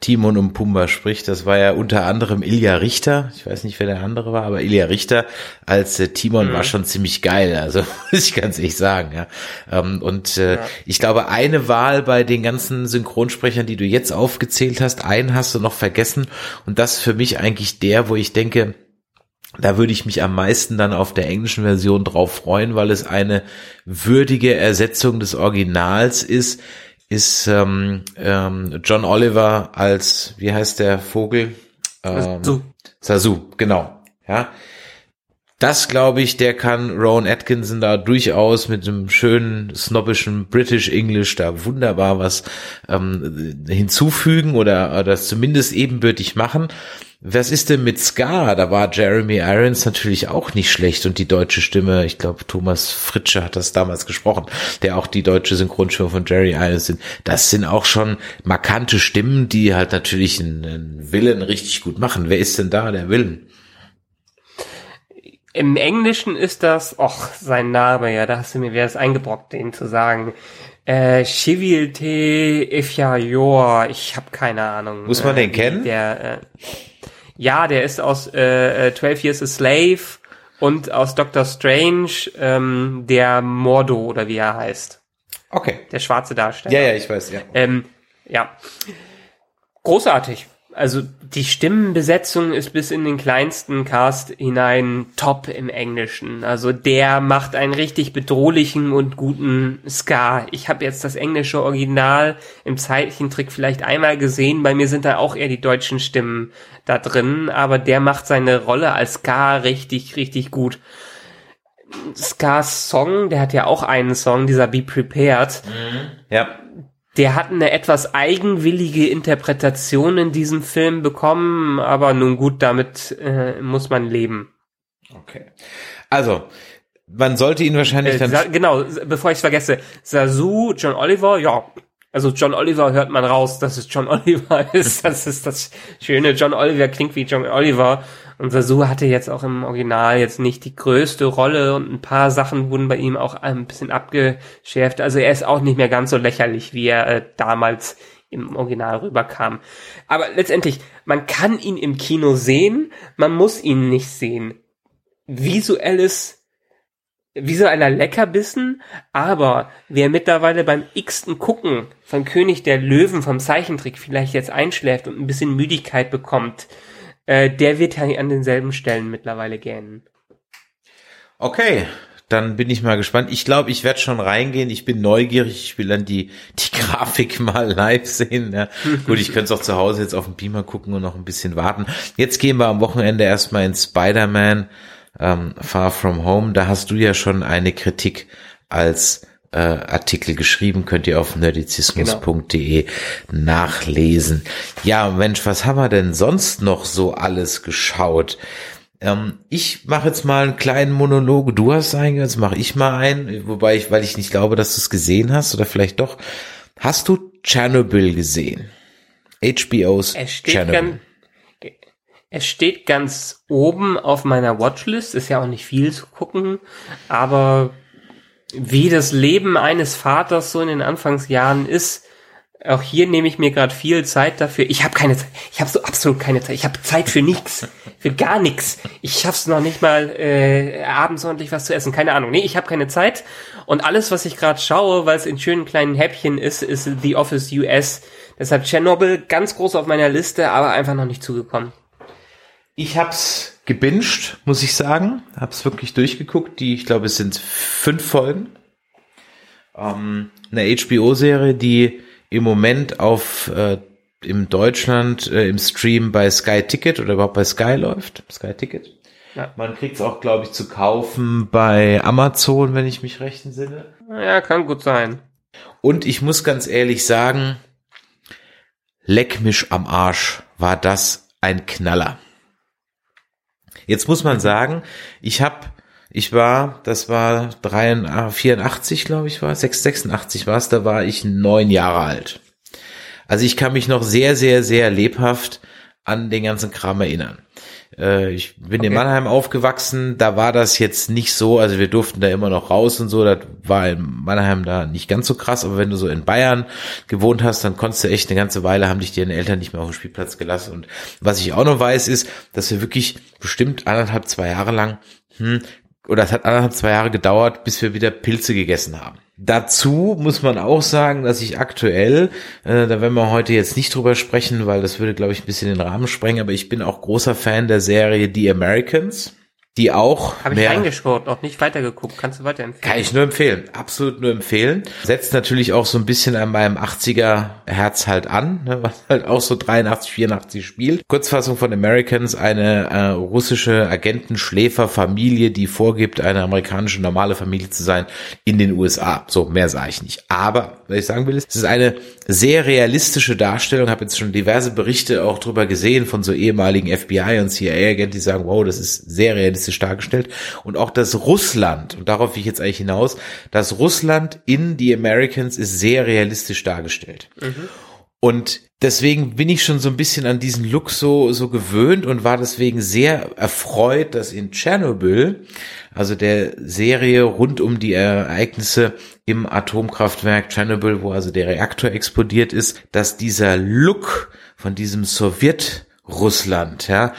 C: Timon und Pumba spricht. Das war ja unter anderem Ilja Richter. Ich weiß nicht, wer der andere war, aber Ilja Richter als äh, Timon mhm. war schon ziemlich geil. Also muss ich ganz ehrlich sagen. Ja. Ähm, und äh, ja. ich glaube, eine Wahl bei den ganzen Synchronsprechern, die du jetzt aufgezählt hast, einen hast du noch vergessen. Und das für mich eigentlich der, wo ich denke, da würde ich mich am meisten dann auf der englischen Version drauf freuen, weil es eine würdige Ersetzung des Originals ist ist ähm, ähm, John Oliver als, wie heißt der Vogel? Ähm, Sasu. Sasu, genau. Ja. Das glaube ich, der kann Rowan Atkinson da durchaus mit einem schönen snobbischen British English da wunderbar was ähm, hinzufügen oder, das zumindest ebenbürtig machen. Was ist denn mit Ska? Da war Jeremy Irons natürlich auch nicht schlecht und die deutsche Stimme, ich glaube Thomas Fritsche hat das damals gesprochen, der auch die deutsche Synchronstimme von Jerry Irons sind. Das sind auch schon markante Stimmen, die halt natürlich einen, einen Willen richtig gut machen. Wer ist denn da der Willen?
D: Im Englischen ist das, och, sein Name, ja, da hast du mir wer es eingebrockt, den zu sagen. Äh, Chivilte Efjayor, ich habe keine Ahnung.
C: Muss man den äh, kennen?
D: Der, äh, ja, der ist aus äh, 12 äh, Years a Slave und aus Doctor Strange ähm, der Mordo oder wie er heißt.
C: Okay.
D: Der schwarze Darsteller.
C: Ja, ja, ich weiß, ja.
D: Ähm, ja. Großartig also die Stimmenbesetzung ist bis in den kleinsten Cast hinein top im Englischen. Also der macht einen richtig bedrohlichen und guten Ska. Ich habe jetzt das englische Original im Zeichentrick vielleicht einmal gesehen. Bei mir sind da auch eher die deutschen Stimmen da drin, aber der macht seine Rolle als Ska richtig, richtig gut. Skas Song, der hat ja auch einen Song, dieser Be Prepared.
C: Mhm. Ja
D: der hat eine etwas eigenwillige Interpretation in diesem Film bekommen, aber nun gut, damit äh, muss man leben.
C: Okay. Also, man sollte ihn wahrscheinlich
D: Äh,
C: dann.
D: Genau, bevor ich es vergesse, Sasu, John Oliver, ja. Also John Oliver hört man raus, dass es John Oliver ist. Das ist das Schöne. John Oliver klingt wie John Oliver. Und Sasu hatte jetzt auch im Original jetzt nicht die größte Rolle und ein paar Sachen wurden bei ihm auch ein bisschen abgeschärft. Also er ist auch nicht mehr ganz so lächerlich, wie er äh, damals im Original rüberkam. Aber letztendlich, man kann ihn im Kino sehen, man muss ihn nicht sehen. Visuelles visueller Leckerbissen, aber wer mittlerweile beim x-ten Gucken von König der Löwen vom Zeichentrick vielleicht jetzt einschläft und ein bisschen Müdigkeit bekommt, äh, der wird ja an denselben Stellen mittlerweile gähnen.
C: Okay, dann bin ich mal gespannt. Ich glaube, ich werde schon reingehen. Ich bin neugierig. Ich will dann die, die Grafik mal live sehen. Ja. Gut, ich könnte es auch zu Hause jetzt auf dem Beamer gucken und noch ein bisschen warten. Jetzt gehen wir am Wochenende erstmal in Spider-Man ähm, Far From Home. Da hast du ja schon eine Kritik als äh, Artikel geschrieben, könnt ihr auf nerdizismus.de nachlesen. Ja, Mensch, was haben wir denn sonst noch so alles geschaut? Ähm, ich mache jetzt mal einen kleinen Monolog. Du hast einen, jetzt mache ich mal einen, wobei ich, weil ich nicht glaube, dass du es gesehen hast oder vielleicht doch. Hast du Chernobyl gesehen? HBO's
D: Es
C: Chernobyl.
D: ganz, es steht ganz oben auf meiner Watchlist, ist ja auch nicht viel zu gucken, aber wie das Leben eines Vaters so in den Anfangsjahren ist, auch hier nehme ich mir gerade viel Zeit dafür. Ich habe keine Zeit. Ich habe so absolut keine Zeit. Ich habe Zeit für nichts, für gar nichts. Ich schaff's noch nicht mal äh, abends ordentlich was zu essen. Keine Ahnung. Nee, ich habe keine Zeit. Und alles, was ich gerade schaue, weil es in schönen kleinen Häppchen ist, ist The Office US. Deshalb Chernobyl ganz groß auf meiner Liste, aber einfach noch nicht zugekommen.
C: Ich hab's gebinged, muss ich sagen. Hab's wirklich durchgeguckt. Die, ich glaube, es sind fünf Folgen. Ähm, eine HBO-Serie, die im Moment auf äh, im Deutschland äh, im Stream bei Sky Ticket oder überhaupt bei Sky läuft. Sky Ticket.
D: Ja.
C: Man kriegt's auch, glaube ich, zu kaufen bei Amazon, wenn ich mich recht entsinne.
D: Ja, kann gut sein.
C: Und ich muss ganz ehrlich sagen, leck mich am Arsch, war das ein Knaller. Jetzt muss man sagen, ich habe, ich war, das war 83, 84, glaube ich war, 6, 86 war es, da war ich neun Jahre alt. Also ich kann mich noch sehr, sehr, sehr lebhaft an den ganzen Kram erinnern. Äh, ich bin in
D: Okay.
C: Mannheim aufgewachsen, da war das jetzt nicht so, also wir durften da immer noch raus und so, das war in Mannheim da nicht ganz so krass, aber wenn du so in Bayern gewohnt hast, dann konntest du echt eine ganze Weile, haben dich deine Eltern nicht mehr auf den Spielplatz gelassen. Und was ich auch noch weiß, ist, dass wir wirklich bestimmt anderthalb, zwei Jahre lang, hm, oder es hat anderthalb, zwei Jahre gedauert, bis wir wieder Pilze gegessen haben. Dazu muss man auch sagen, dass ich aktuell, äh, da werden wir heute jetzt nicht drüber sprechen, weil das würde, glaube ich, ein bisschen den Rahmen sprengen, aber ich bin auch großer Fan der Serie The Americans, die auch
D: Habe ich reingeschaut, noch nicht weitergeguckt. Kannst du weiterempfehlen?
C: kann ich nur empfehlen, absolut nur empfehlen. Setzt natürlich auch so ein bisschen an meinem 80er Herz halt an, ne, was halt auch so 83, 84 spielt. Kurzfassung von Americans, eine äh, russische Agentenschläferfamilie, die vorgibt, eine amerikanische normale Familie zu sein in den USA. So, mehr sage ich nicht. Aber, was ich sagen will, ist, es ist eine sehr realistische Darstellung. habe jetzt schon diverse Berichte auch drüber gesehen von so ehemaligen FBI und CIA-Agenten, die sagen, wow, das ist sehr realistisch dargestellt. Und auch das Russland, und darauf will ich jetzt eigentlich hinaus, das Russland in The Americans ist sehr realistisch dargestellt. Und deswegen bin ich schon so ein bisschen an diesen Look so, so gewöhnt und war deswegen sehr erfreut, dass in Tschernobyl, also der Serie rund um die Ereignisse im Atomkraftwerk Tschernobyl, wo also der Reaktor explodiert ist, dass dieser Look von diesem Sowjetrussland, ja,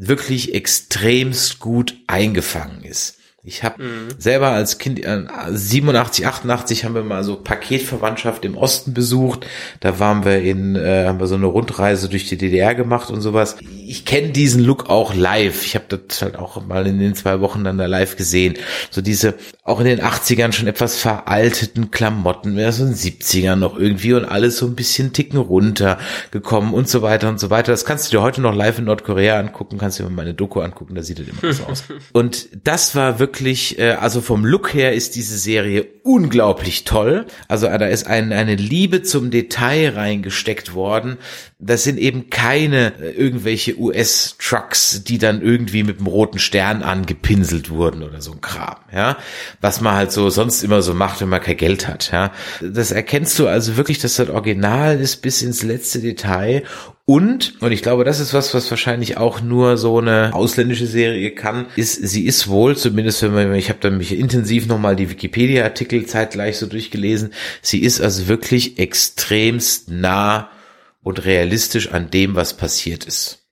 C: wirklich extremst gut eingefangen ist. Ich habe selber als Kind äh, 87, 88 haben wir mal so Paketverwandtschaft im Osten besucht. Da waren wir in, äh, haben wir so eine Rundreise durch die DDR gemacht und sowas. Ich kenne diesen Look auch live. Ich habe das halt auch mal in den zwei Wochen dann da live gesehen. So diese auch in den 80ern schon etwas veralteten Klamotten, mehr so in den 70ern noch irgendwie und alles so ein bisschen Ticken runter gekommen und so weiter und so weiter. Das kannst du dir heute noch live in Nordkorea angucken, kannst dir mal meine Doku angucken, da sieht das immer so aus. Und das war wirklich wirklich, äh, also vom Look her ist diese Serie unglaublich toll. Also da ist ein, eine Liebe zum Detail reingesteckt worden. Das sind eben keine äh, irgendwelche US-Trucks, die dann irgendwie mit dem roten Stern angepinselt wurden oder so ein Kram, ja. Was man halt so sonst immer so macht, wenn man kein Geld hat, ja. Das erkennst du also wirklich, dass das Original ist bis ins letzte Detail und, und ich glaube, das ist was, was wahrscheinlich auch nur so eine ausländische Serie kann, ist, sie ist wohl, zumindest wenn man, ich habe dann mich intensiv nochmal die Wikipedia-Artikel zeitgleich so durchgelesen, sie ist also wirklich extremst nah und realistisch an dem, was passiert ist.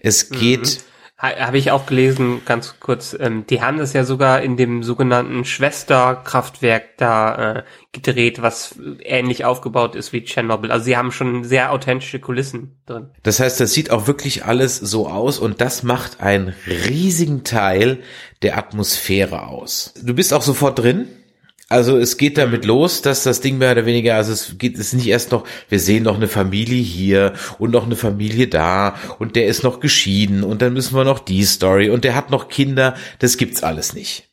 C: Es geht, mhm
D: habe ich auch gelesen, ganz kurz, ähm, die haben das ja sogar in dem sogenannten Schwesterkraftwerk da äh, gedreht, was ähnlich aufgebaut ist wie Tschernobyl. Also sie haben schon sehr authentische Kulissen drin.
C: Das heißt, das sieht auch wirklich alles so aus und das macht einen riesigen Teil der Atmosphäre aus. Du bist auch sofort drin. Also es geht damit los, dass das Ding mehr oder weniger, also es geht es nicht erst noch, wir sehen noch eine Familie hier und noch eine Familie da und der ist noch geschieden und dann müssen wir noch die Story und der hat noch Kinder, das gibt's alles nicht.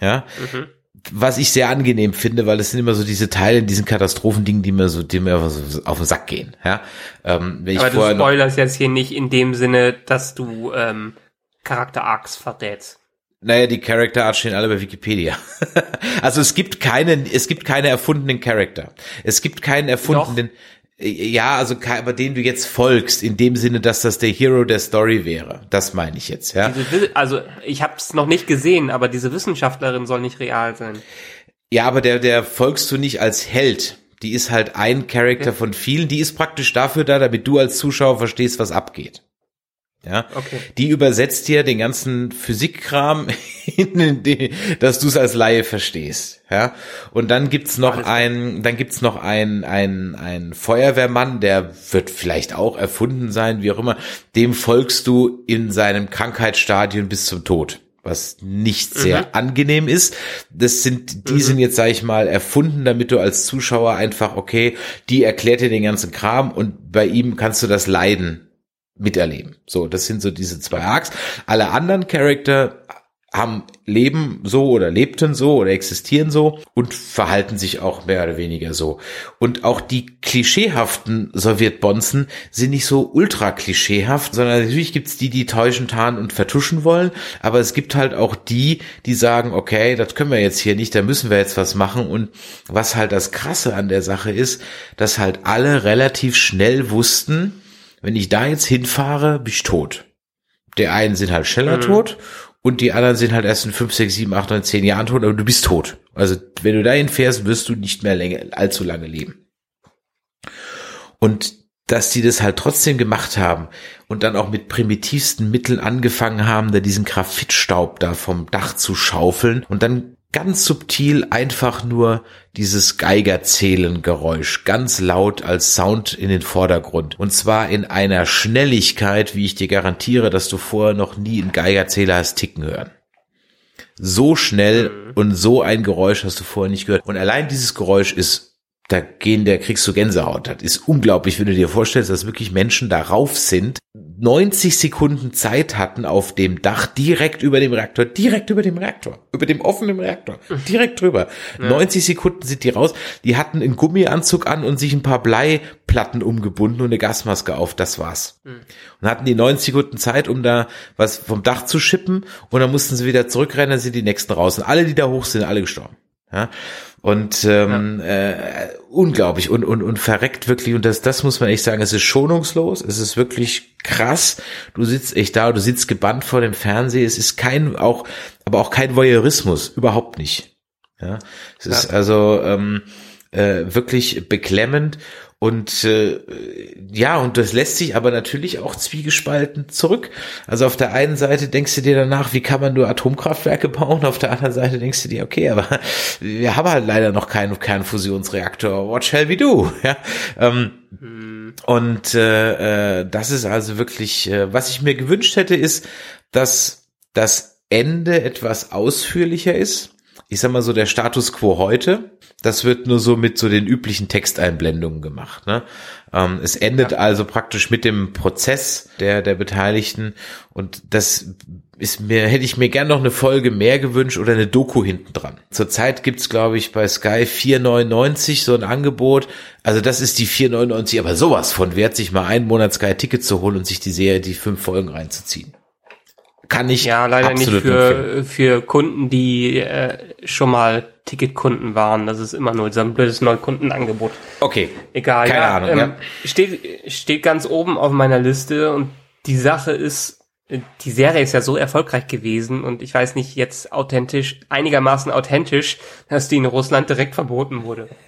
C: Ja. Mhm. Was ich sehr angenehm finde, weil es sind immer so diese Teile in diesen Katastrophendingen, die mir so, die mir so auf den Sack gehen. Ja.
D: Ähm, wenn Aber ich du spoilerst jetzt hier nicht in dem Sinne, dass du ähm, Charakter Arcs verrätst.
C: Naja, die Character Art stehen alle bei Wikipedia. also es gibt keinen, es gibt keine erfundenen Charakter. Es gibt keinen erfundenen, Doch. ja, also bei denen du jetzt folgst, in dem Sinne, dass das der Hero der Story wäre. Das meine ich jetzt, ja.
D: Diese, also ich habe es noch nicht gesehen, aber diese Wissenschaftlerin soll nicht real sein.
C: Ja, aber der, der folgst du nicht als Held. Die ist halt ein Charakter okay. von vielen. Die ist praktisch dafür da, damit du als Zuschauer verstehst, was abgeht. Ja, okay. die übersetzt dir den ganzen Physikkram, in den, dass du es als Laie verstehst. Ja, und dann gibt's noch Alles ein, dann gibt's noch ein, ein, ein Feuerwehrmann, der wird vielleicht auch erfunden sein, wie auch immer. Dem folgst du in seinem Krankheitsstadium bis zum Tod was nicht sehr mhm. angenehm ist. Das sind, die mhm. sind jetzt, sag ich mal, erfunden, damit du als Zuschauer einfach, okay, die erklärt dir den ganzen Kram und bei ihm kannst du das Leiden miterleben. So, das sind so diese zwei Arcs. Alle anderen Charakter haben leben so oder lebten so oder existieren so und verhalten sich auch mehr oder weniger so. Und auch die klischeehaften Sowjetbonzen sind nicht so ultra klischeehaft, sondern natürlich gibt's die, die täuschen, tarnen und vertuschen wollen, aber es gibt halt auch die, die sagen, okay, das können wir jetzt hier nicht, da müssen wir jetzt was machen und was halt das Krasse an der Sache ist, dass halt alle relativ schnell wussten, wenn ich da jetzt hinfahre, bin ich tot. Der einen sind halt schneller mhm. tot und die anderen sind halt erst in 5, 6, 7, 8, 9, 10 Jahren tot, aber du bist tot. Also wenn du dahin fährst, wirst du nicht mehr länger, allzu lange leben. Und dass die das halt trotzdem gemacht haben und dann auch mit primitivsten Mitteln angefangen haben, da diesen Graphitstaub da vom Dach zu schaufeln und dann ganz subtil einfach nur dieses Geigerzählengeräusch ganz laut als Sound in den Vordergrund. Und zwar in einer Schnelligkeit, wie ich dir garantiere, dass du vorher noch nie einen Geigerzähler hast ticken hören. So schnell mhm. und so ein Geräusch hast du vorher nicht gehört. Und allein dieses Geräusch ist da gehen, da kriegst du Gänsehaut. Das ist unglaublich, wenn du dir vorstellst, dass wirklich Menschen darauf sind, 90 Sekunden Zeit hatten auf dem Dach, direkt über dem Reaktor, direkt über dem Reaktor, über dem offenen Reaktor, direkt drüber. Ja. 90 Sekunden sind die raus. Die hatten einen Gummianzug an und sich ein paar Bleiplatten umgebunden und eine Gasmaske auf. Das war's. Mhm. Und hatten die 90 Sekunden Zeit, um da was vom Dach zu schippen und dann mussten sie wieder zurückrennen, dann sind die nächsten raus. Und alle, die da hoch sind, alle gestorben. Ja? Und ähm, ja. äh, unglaublich und, und, und verreckt wirklich. Und das, das muss man echt sagen, es ist schonungslos, es ist wirklich krass. Du sitzt echt da, du sitzt gebannt vor dem Fernseher. Es ist kein, auch, aber auch kein Voyeurismus, überhaupt nicht. Ja, es ja. ist also ähm, äh, wirklich beklemmend und äh, ja, und das lässt sich aber natürlich auch zwiegespalten zurück. Also auf der einen Seite denkst du dir danach, wie kann man nur Atomkraftwerke bauen? Auf der anderen Seite denkst du dir, okay, aber wir haben halt leider noch keinen Kernfusionsreaktor. What shall we do? Ja, ähm, hm. Und äh, äh, das ist also wirklich, äh, was ich mir gewünscht hätte, ist, dass das Ende etwas ausführlicher ist ich sag mal so, der Status quo heute. Das wird nur so mit so den üblichen Texteinblendungen gemacht. Ne? Ähm, es endet ja. also praktisch mit dem Prozess der, der Beteiligten und das ist mir, hätte ich mir gern noch eine Folge mehr gewünscht oder eine Doku hinten dran. Zurzeit gibt's, glaube ich, bei Sky 4,99 so ein Angebot. Also das ist die 4,99, aber sowas von wert, sich mal einen Monat Sky-Ticket zu holen und sich die Serie, die fünf Folgen reinzuziehen kann ich
D: ja leider nicht für für Kunden, die äh, schon mal Ticketkunden waren. Das ist immer nur so ein blödes Neukundenangebot.
C: Okay.
D: Egal.
C: Keine
D: ja,
C: Ahnung.
D: Ähm,
C: ja.
D: Steht steht ganz oben auf meiner Liste und die Sache ist die Serie ist ja so erfolgreich gewesen und ich weiß nicht jetzt authentisch, einigermaßen authentisch, dass die in Russland direkt verboten wurde.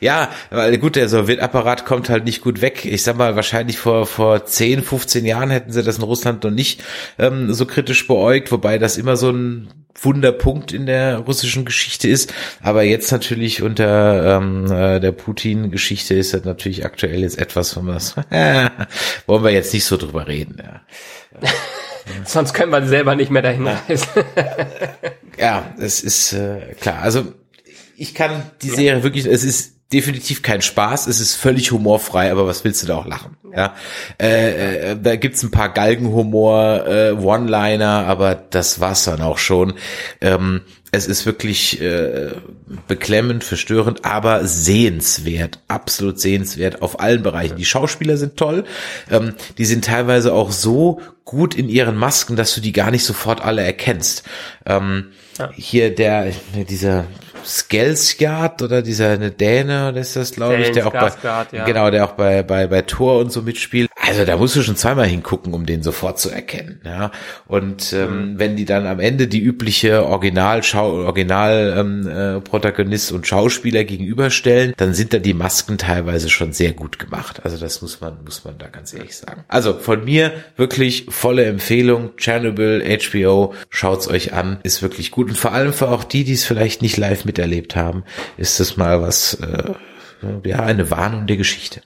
C: Ja, weil gut, der Sowjetapparat kommt halt nicht gut weg. Ich sag mal, wahrscheinlich vor, vor 10, 15 Jahren hätten sie das in Russland noch nicht ähm, so kritisch beäugt, wobei das immer so ein Wunderpunkt in der russischen Geschichte ist. Aber jetzt natürlich unter ähm, äh, der Putin-Geschichte ist das natürlich aktuell jetzt etwas, wo wir wollen wir jetzt nicht so drüber reden. Ja.
D: Sonst können wir selber nicht mehr dahin reisen.
C: ja, das ist äh, klar. Also ich kann die Serie wirklich, es ist definitiv kein Spaß, es ist völlig humorfrei, aber was willst du da auch lachen? Ja, äh, äh, da gibt's ein paar Galgenhumor, äh, One-Liner, aber das war's dann auch schon. Ähm, es ist wirklich äh, beklemmend, verstörend, aber sehenswert, absolut sehenswert auf allen Bereichen. Die Schauspieler sind toll, ähm, die sind teilweise auch so gut in ihren Masken, dass du die gar nicht sofort alle erkennst. Ähm, ja. Hier der, dieser Skelsgard oder dieser eine Däne, das ist das, glaube ich, der auch bei, ja. genau, der auch bei, bei, bei Tor und so mitspielt. Also da musst du schon zweimal hingucken, um den sofort zu erkennen, ja. Und ähm, mhm. wenn die dann am Ende die übliche Original, Original ähm, äh, Protagonist und Schauspieler gegenüberstellen, dann sind da die Masken teilweise schon sehr gut gemacht. Also das muss man, muss man da ganz ehrlich sagen. Also von mir wirklich volle Empfehlung. Chernobyl, HBO, schaut's euch an, ist wirklich gut. Und vor allem für auch die, die es vielleicht nicht live miterlebt haben, ist das mal was, äh, ja, eine Warnung der Geschichte.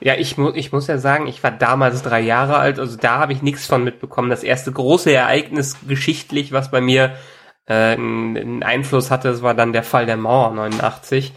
D: Ja, ich, mu ich muss ja sagen, ich war damals drei Jahre alt, also da habe ich nichts von mitbekommen. Das erste große Ereignis geschichtlich, was bei mir äh, einen Einfluss hatte, das war dann der Fall der Mauer 89.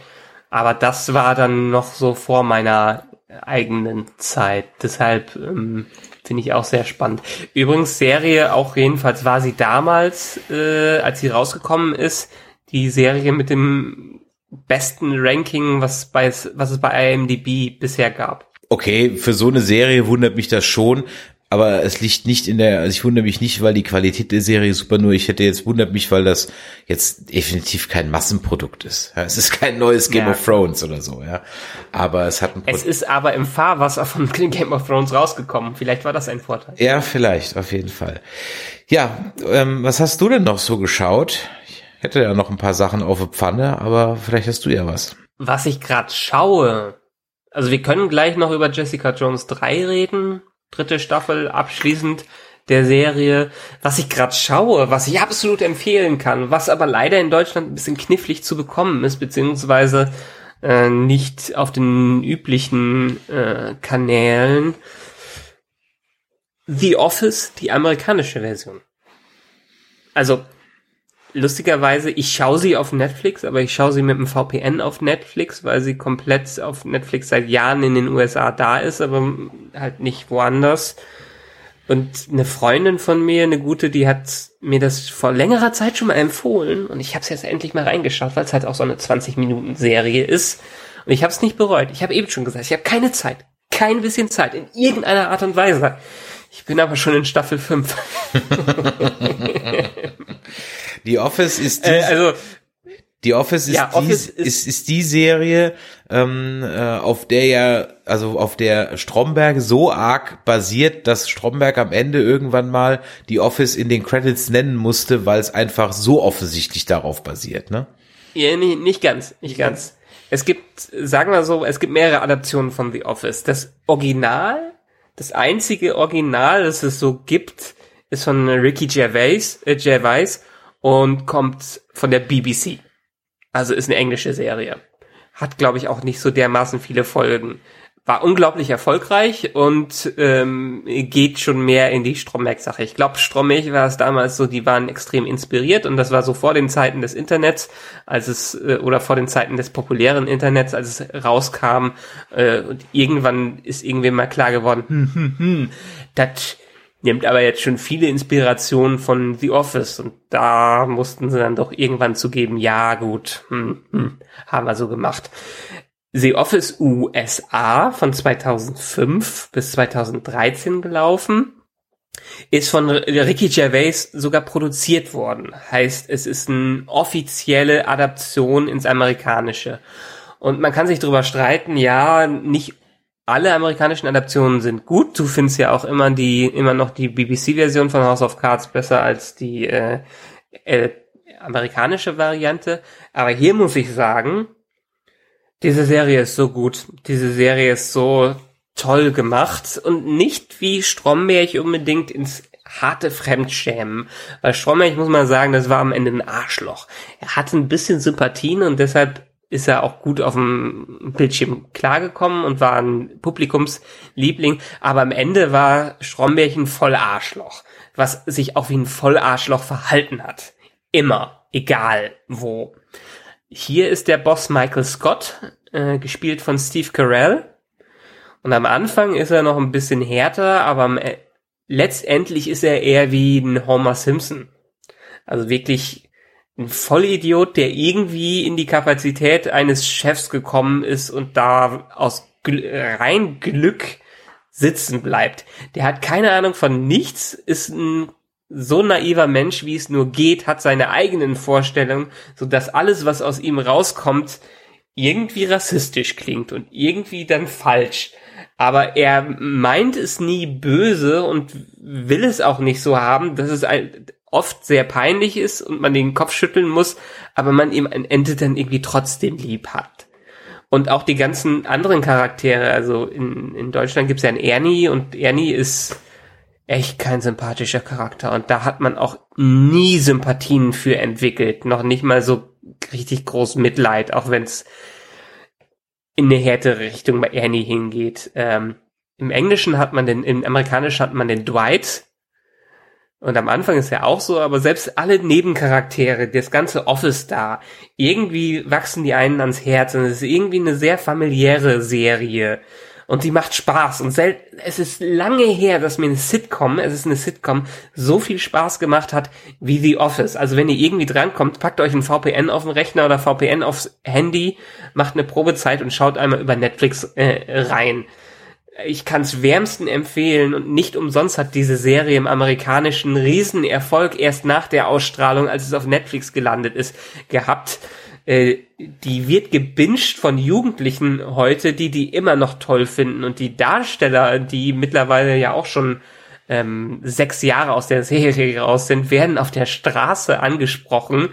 D: Aber das war dann noch so vor meiner eigenen Zeit. Deshalb ähm, finde ich auch sehr spannend. Übrigens, Serie auch jedenfalls war sie damals, äh, als sie rausgekommen ist, die Serie mit dem besten Ranking, was, bei, was es bei IMDb bisher gab.
C: Okay, für so eine Serie wundert mich das schon, aber es liegt nicht in der, also ich wundere mich nicht, weil die Qualität der Serie super, nur ich hätte jetzt wundert mich, weil das jetzt definitiv kein Massenprodukt ist. Ja, es ist kein neues Game ja. of Thrones oder so, ja. Aber es hat ein
D: Pro Es ist aber im Fahrwasser von Game of Thrones rausgekommen. Vielleicht war das ein Vorteil.
C: Ja, vielleicht, auf jeden Fall. Ja, ähm, was hast du denn noch so geschaut? hätte ja noch ein paar Sachen auf der Pfanne, aber vielleicht hast du ja was.
D: Was ich gerade schaue. Also wir können gleich noch über Jessica Jones 3 reden. Dritte Staffel abschließend der Serie. Was ich gerade schaue, was ich absolut empfehlen kann, was aber leider in Deutschland ein bisschen knifflig zu bekommen ist, beziehungsweise äh, nicht auf den üblichen äh, Kanälen. The Office, die amerikanische Version. Also lustigerweise, ich schaue sie auf Netflix, aber ich schaue sie mit dem VPN auf Netflix, weil sie komplett auf Netflix seit Jahren in den USA da ist, aber halt nicht woanders. Und eine Freundin von mir, eine gute, die hat mir das vor längerer Zeit schon mal empfohlen und ich habe es jetzt endlich mal reingeschaut, weil es halt auch so eine 20 Minuten Serie ist. Und ich habe es nicht bereut. Ich habe eben schon gesagt, ich habe keine Zeit, kein bisschen Zeit in irgendeiner Art und Weise. Ich bin aber schon in Staffel 5.
C: Die Office ist die, äh, also die Office ist, ja, die, Office ist, ist, ist die Serie, ähm, äh, auf der ja, also auf der Stromberg so arg basiert, dass Stromberg am Ende irgendwann mal die Office in den Credits nennen musste, weil es einfach so offensichtlich darauf basiert, ne?
D: Ja, nicht, nicht ganz, nicht ganz. Es gibt, sagen wir so, es gibt mehrere Adaptionen von The Office. Das Original, das einzige Original, das es so gibt, ist von Ricky Gervais, äh, Gervais und kommt von der BBC. Also ist eine englische Serie. Hat, glaube ich, auch nicht so dermaßen viele Folgen. War unglaublich erfolgreich und ähm, geht schon mehr in die Stromberg-Sache. Ich glaube, Stromberg war es damals so, die waren extrem inspiriert und das war so vor den Zeiten des Internets, als es äh, oder vor den Zeiten des populären Internets, als es rauskam äh, und irgendwann ist irgendwie mal klar geworden, hm, hm, hm, das nimmt aber jetzt schon viele Inspirationen von The Office und da mussten sie dann doch irgendwann zugeben, ja gut, hm, hm, haben wir so gemacht. The Office USA von 2005 bis 2013 gelaufen. Ist von Ricky Gervais sogar produziert worden. Heißt, es ist eine offizielle Adaption ins Amerikanische. Und man kann sich darüber streiten, ja, nicht alle amerikanischen Adaptionen sind gut. Du findest ja auch immer die, immer noch die BBC-Version von House of Cards besser als die äh, äh, amerikanische Variante. Aber hier muss ich sagen, diese Serie ist so gut. Diese Serie ist so toll gemacht und nicht wie Stromberg unbedingt ins harte Fremdschämen. Weil Stromberg muss man sagen, das war am Ende ein Arschloch. Er hatte ein bisschen Sympathien und deshalb ist er auch gut auf dem Bildschirm klargekommen und war ein Publikumsliebling. Aber am Ende war Stromberg ein Vollarschloch, was sich auch wie ein Vollarschloch verhalten hat. Immer, egal wo. Hier ist der Boss Michael Scott, äh, gespielt von Steve Carell. Und am Anfang ist er noch ein bisschen härter, aber am, äh, letztendlich ist er eher wie ein Homer Simpson. Also wirklich ein Vollidiot, der irgendwie in die Kapazität eines Chefs gekommen ist und da aus Gl rein Glück sitzen bleibt. Der hat keine Ahnung von nichts, ist ein so naiver Mensch, wie es nur geht, hat seine eigenen Vorstellungen, so dass alles, was aus ihm rauskommt, irgendwie rassistisch klingt und irgendwie dann falsch. Aber er meint es nie böse und will es auch nicht so haben, dass es oft sehr peinlich ist und man den Kopf schütteln muss, aber man ihm ein Ende dann irgendwie trotzdem lieb hat. Und auch die ganzen anderen Charaktere, also in, in Deutschland gibt's ja einen Ernie und Ernie ist echt kein sympathischer Charakter und da hat man auch nie Sympathien für entwickelt, noch nicht mal so richtig groß Mitleid, auch wenn es in eine härtere Richtung bei Ernie hingeht. Ähm, Im Englischen hat man den, im Amerikanischen hat man den Dwight. Und am Anfang ist er auch so, aber selbst alle Nebencharaktere, das ganze Office da, irgendwie wachsen die einen ans Herz und es ist irgendwie eine sehr familiäre Serie und die macht Spaß und sel es ist lange her, dass mir eine Sitcom, es ist eine Sitcom, so viel Spaß gemacht hat wie The Office. Also wenn ihr irgendwie drankommt, packt euch ein VPN auf den Rechner oder VPN aufs Handy, macht eine Probezeit und schaut einmal über Netflix äh, rein. Ich kann es wärmsten empfehlen und nicht umsonst hat diese Serie im amerikanischen Riesenerfolg erst nach der Ausstrahlung, als es auf Netflix gelandet ist, gehabt äh, die wird gebinged von Jugendlichen heute, die die immer noch toll finden und die Darsteller, die mittlerweile ja auch schon ähm, sechs Jahre aus der Serie raus sind, werden auf der Straße angesprochen.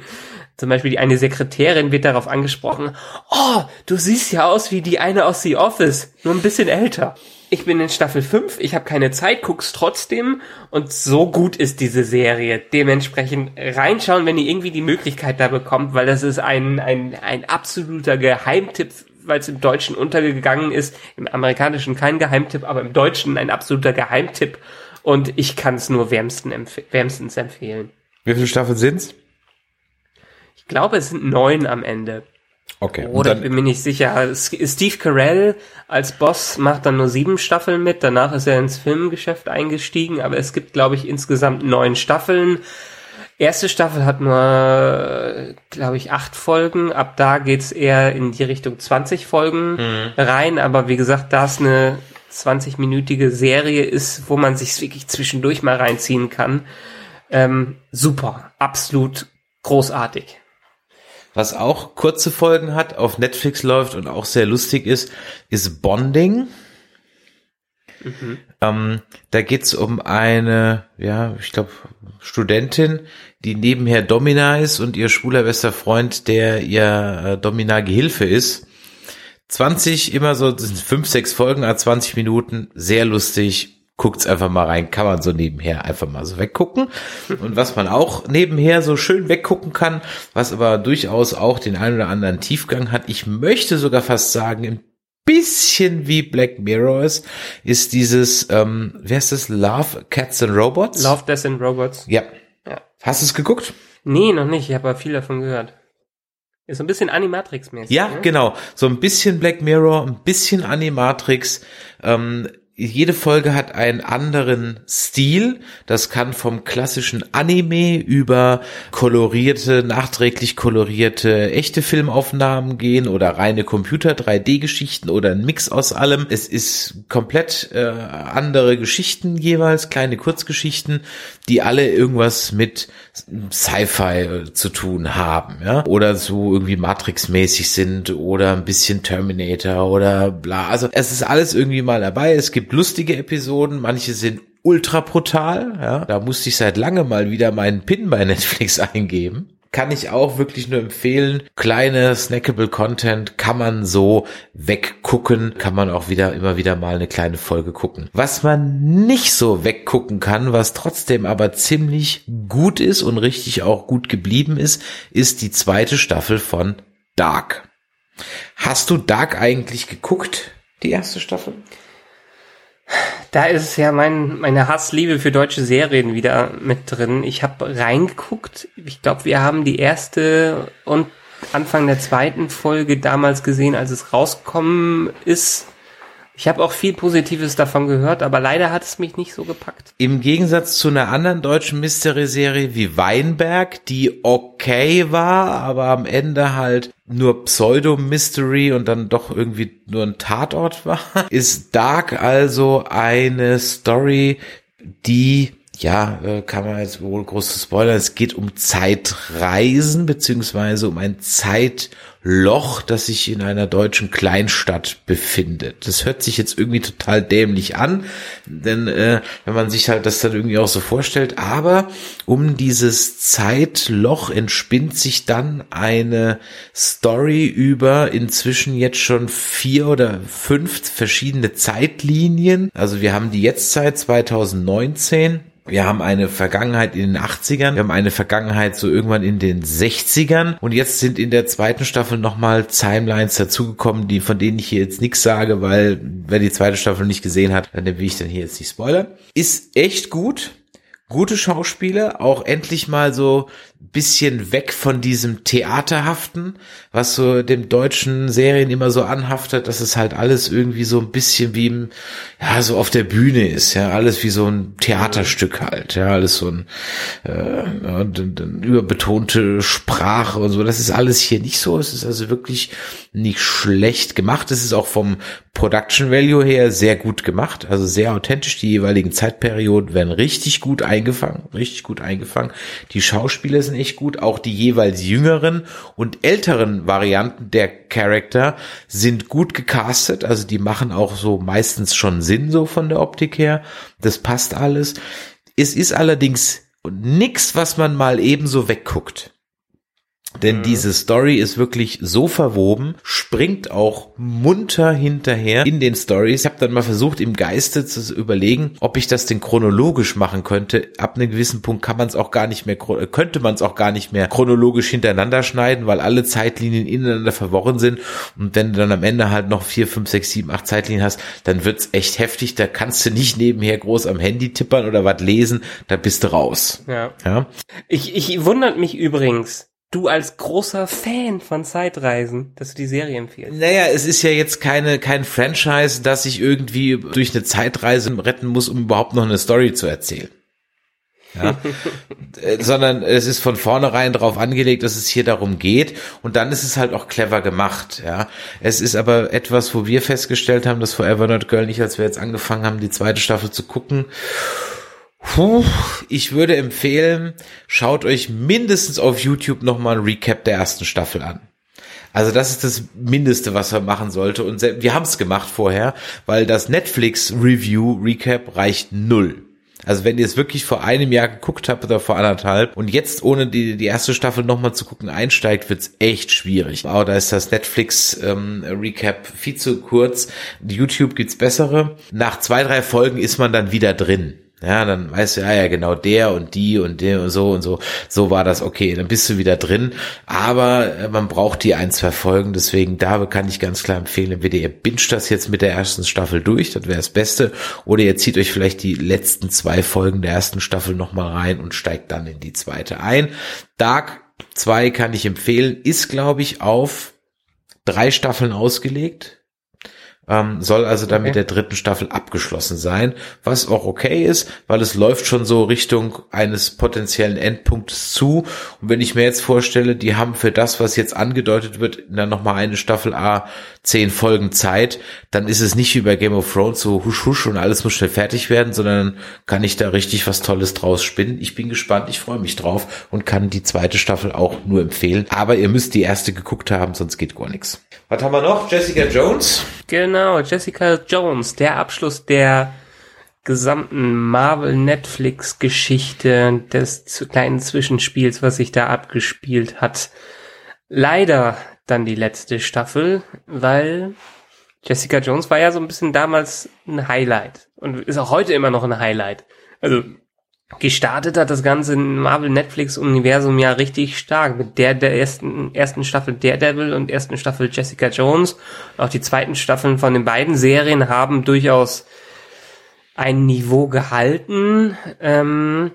D: Zum Beispiel die eine Sekretärin wird darauf angesprochen, oh, du siehst ja aus wie die eine aus The Office, nur ein bisschen älter ich bin in Staffel 5, ich habe keine Zeit, guck's trotzdem und so gut ist diese Serie. Dementsprechend reinschauen, wenn ihr irgendwie die Möglichkeit da bekommt, weil das ist ein, ein, ein absoluter Geheimtipp, weil es im Deutschen untergegangen ist, im Amerikanischen kein Geheimtipp, aber im Deutschen ein absoluter Geheimtipp und ich kann es nur wärmsten empf wärmstens empfehlen.
C: Wie viele Staffeln sind's?
D: Ich glaube, es sind neun am Ende.
C: Okay.
D: Oder ich bin mir nicht sicher. Steve Carell als Boss macht dann nur sieben Staffeln mit. Danach ist er ins Filmgeschäft eingestiegen. Aber es gibt, glaube ich, insgesamt neun Staffeln. Erste Staffel hat nur, glaube ich, acht Folgen. Ab da geht's eher in die Richtung 20 Folgen mhm. rein. Aber wie gesagt, da es eine 20-minütige Serie ist, wo man sich wirklich zwischendurch mal reinziehen kann. Ähm, super, absolut großartig.
C: Was auch kurze Folgen hat, auf Netflix läuft und auch sehr lustig ist, ist Bonding. Mhm. Ähm, da geht's um eine, ja, ich glaube, Studentin, die nebenher Domina ist und ihr schwuler bester Freund, der ihr äh, Domina-Gehilfe ist. 20, immer so, das sind fünf, sechs Folgen, a 20 Minuten, sehr lustig, guckt's einfach mal rein, kann man so nebenher einfach mal so weggucken. Und was man auch nebenher so schön weggucken kann, was aber durchaus auch den einen oder anderen Tiefgang hat, ich möchte sogar fast sagen, im bisschen wie Black Mirror ist, ist dieses, ähm, wer ist das? Love, Cats and Robots?
D: Love, Death and Robots.
C: Ja.
D: Ja.
C: Hast du es geguckt?
D: Nee, noch nicht. Ich habe aber viel davon gehört. Ist so ein bisschen Animatrix-mäßig.
C: Ja,
D: ne?
C: genau. So ein bisschen Black Mirror, ein bisschen Animatrix. Ähm, jede Folge hat einen anderen Stil. Das kann vom klassischen Anime über kolorierte, nachträglich kolorierte echte Filmaufnahmen gehen oder reine Computer 3D-Geschichten oder ein Mix aus allem. Es ist komplett äh, andere Geschichten jeweils, kleine Kurzgeschichten, die alle irgendwas mit Sci-Fi äh, zu tun haben, ja, oder so irgendwie Matrix-mäßig sind oder ein bisschen Terminator oder bla. Also es ist alles irgendwie mal dabei. Es gibt lustige Episoden, manche sind ultra brutal, ja. Da musste ich seit lange mal wieder meinen Pin bei Netflix eingeben. Kann ich auch wirklich nur empfehlen. Kleine snackable Content kann man so weggucken, kann man auch wieder immer wieder mal eine kleine Folge gucken. Was man nicht so weggucken kann, was trotzdem aber ziemlich gut ist und richtig auch gut geblieben ist, ist die zweite Staffel von Dark. Hast du Dark eigentlich geguckt? Die erste Staffel?
D: Da ist ja mein, meine Hassliebe für deutsche Serien wieder mit drin. Ich habe reingeguckt. Ich glaube, wir haben die erste und Anfang der zweiten Folge damals gesehen, als es rausgekommen ist. Ich habe auch viel Positives davon gehört, aber leider hat es mich nicht so gepackt.
C: Im Gegensatz zu einer anderen deutschen Mystery-Serie wie Weinberg, die okay war, aber am Ende halt nur Pseudo-Mystery und dann doch irgendwie nur ein Tatort war, ist Dark also eine Story, die ja, äh, kann man jetzt wohl groß spoilern. Es geht um Zeitreisen beziehungsweise um ein Zeitloch, das sich in einer deutschen Kleinstadt befindet. Das hört sich jetzt irgendwie total dämlich an, denn äh, wenn man sich halt das dann irgendwie auch so vorstellt, aber um dieses Zeitloch entspinnt sich dann eine Story über inzwischen jetzt schon vier oder fünf verschiedene Zeitlinien. Also wir haben die Jetztzeit 2019 wir haben eine Vergangenheit in den 80ern, wir haben eine Vergangenheit so irgendwann in den 60ern und jetzt sind in der zweiten Staffel nochmal Timelines dazugekommen, die von denen ich hier jetzt nichts sage, weil wer die zweite Staffel nicht gesehen hat, dann will ich dann hier jetzt nicht spoilern. Ist echt gut, gute Schauspieler, auch endlich mal so bisschen weg von diesem Theaterhaften, was so dem deutschen Serien immer so anhaftet, dass es halt alles irgendwie so ein bisschen wie im, ja, so auf der Bühne ist, ja, alles wie so ein Theaterstück halt, ja, alles so ein äh, ja, überbetonte Sprache und so. Das ist alles hier nicht so. Es ist also wirklich nicht schlecht gemacht. Es ist auch vom Production Value her sehr gut gemacht, also sehr authentisch. Die jeweiligen Zeitperioden werden richtig gut eingefangen, richtig gut eingefangen. Die Schauspieler sind echt gut, auch die jeweils jüngeren und älteren Varianten der Charakter sind gut gecastet, also die machen auch so meistens schon Sinn so von der Optik her. Das passt alles. Es ist allerdings nix, was man mal ebenso wegguckt. Denn
D: Mhm.
C: diese Story ist wirklich so verwoben, springt auch munter hinterher in den Stories. Ich habe dann mal versucht, im Geiste zu überlegen, ob ich das denn chronologisch machen könnte. Ab einem gewissen Punkt kann man es auch gar nicht mehr, könnte man es auch gar nicht mehr chronologisch hintereinander schneiden, weil alle Zeitlinien ineinander verworren sind. Und wenn du dann am Ende halt noch vier, fünf, sechs, sieben, acht Zeitlinien hast, dann wird's echt heftig. Da kannst du nicht nebenher groß am Handy tippern oder was lesen. Da bist du raus.
D: Ja.
C: Ja.
D: Ich, ich wundert mich übrigens, du als großer Fan von Zeitreisen, dass du die Serie empfiehlst.
C: Naja, es ist ja jetzt keine, kein Franchise, das ich irgendwie durch eine Zeitreise retten muss, um überhaupt noch eine Story zu erzählen. Ja, Äh, sondern es ist von vornherein darauf angelegt, dass es hier darum geht und dann ist es halt auch clever gemacht, ja. Es ist aber etwas, wo wir festgestellt haben, dass Forever Not Girl nicht, als wir jetzt angefangen haben, die zweite Staffel zu gucken, Puh, ich würde empfehlen, schaut euch mindestens auf YouTube nochmal ein Recap der ersten Staffel an. Also das ist das Mindeste, was er machen sollte. Und wir haben es gemacht vorher, weil das Netflix Review Recap reicht null. Also wenn ihr es wirklich vor einem Jahr geguckt habt oder vor anderthalb und jetzt ohne die, die erste Staffel nochmal zu gucken einsteigt, wird's echt schwierig. Aber da ist das Netflix ähm, Recap viel zu kurz. YouTube gibt's bessere. Nach zwei, drei Folgen ist man dann wieder drin. Ja, dann weißt du, ja, ja, genau, der und die und der und so und so. So war das okay. Dann bist du wieder drin. Aber äh, man braucht die ein, zwei Folgen. Deswegen, da kann ich ganz klar empfehlen, entweder ihr binscht das jetzt mit der ersten Staffel durch, das wäre das Beste. Oder ihr zieht euch vielleicht die letzten zwei Folgen der ersten Staffel nochmal rein und steigt dann in die zweite ein. Dark 2 kann ich empfehlen, ist, glaube ich, auf drei Staffeln ausgelegt ähm, soll also dann okay. mit der dritten Staffel abgeschlossen sein, was auch okay ist, weil es läuft schon so Richtung eines potenziellen Endpunktes zu. Und wenn ich mir jetzt vorstelle, die haben für das, was jetzt angedeutet wird, dann nochmal eine Staffel A, zehn Folgen Zeit, dann ist es nicht wie bei Game of Thrones so husch husch und alles muss schnell fertig werden, sondern kann ich da richtig was Tolles draus spinnen. Ich bin gespannt, ich freue mich drauf und kann die zweite Staffel auch nur empfehlen. Aber ihr müsst die erste geguckt haben, sonst geht gar nichts. Was haben wir noch? Jessica Jones?
D: Genau, Jessica Jones, der Abschluss der gesamten Marvel Netflix Geschichte des kleinen Zwischenspiels, was sich da abgespielt hat. Leider dann die letzte Staffel, weil Jessica Jones war ja so ein bisschen damals ein Highlight und ist auch heute immer noch ein Highlight. Also gestartet hat das ganze Marvel-Netflix-Universum ja richtig stark mit der der ersten, ersten Staffel Daredevil und ersten Staffel Jessica Jones. Auch die zweiten Staffeln von den beiden Serien haben durchaus ein Niveau gehalten, ähm,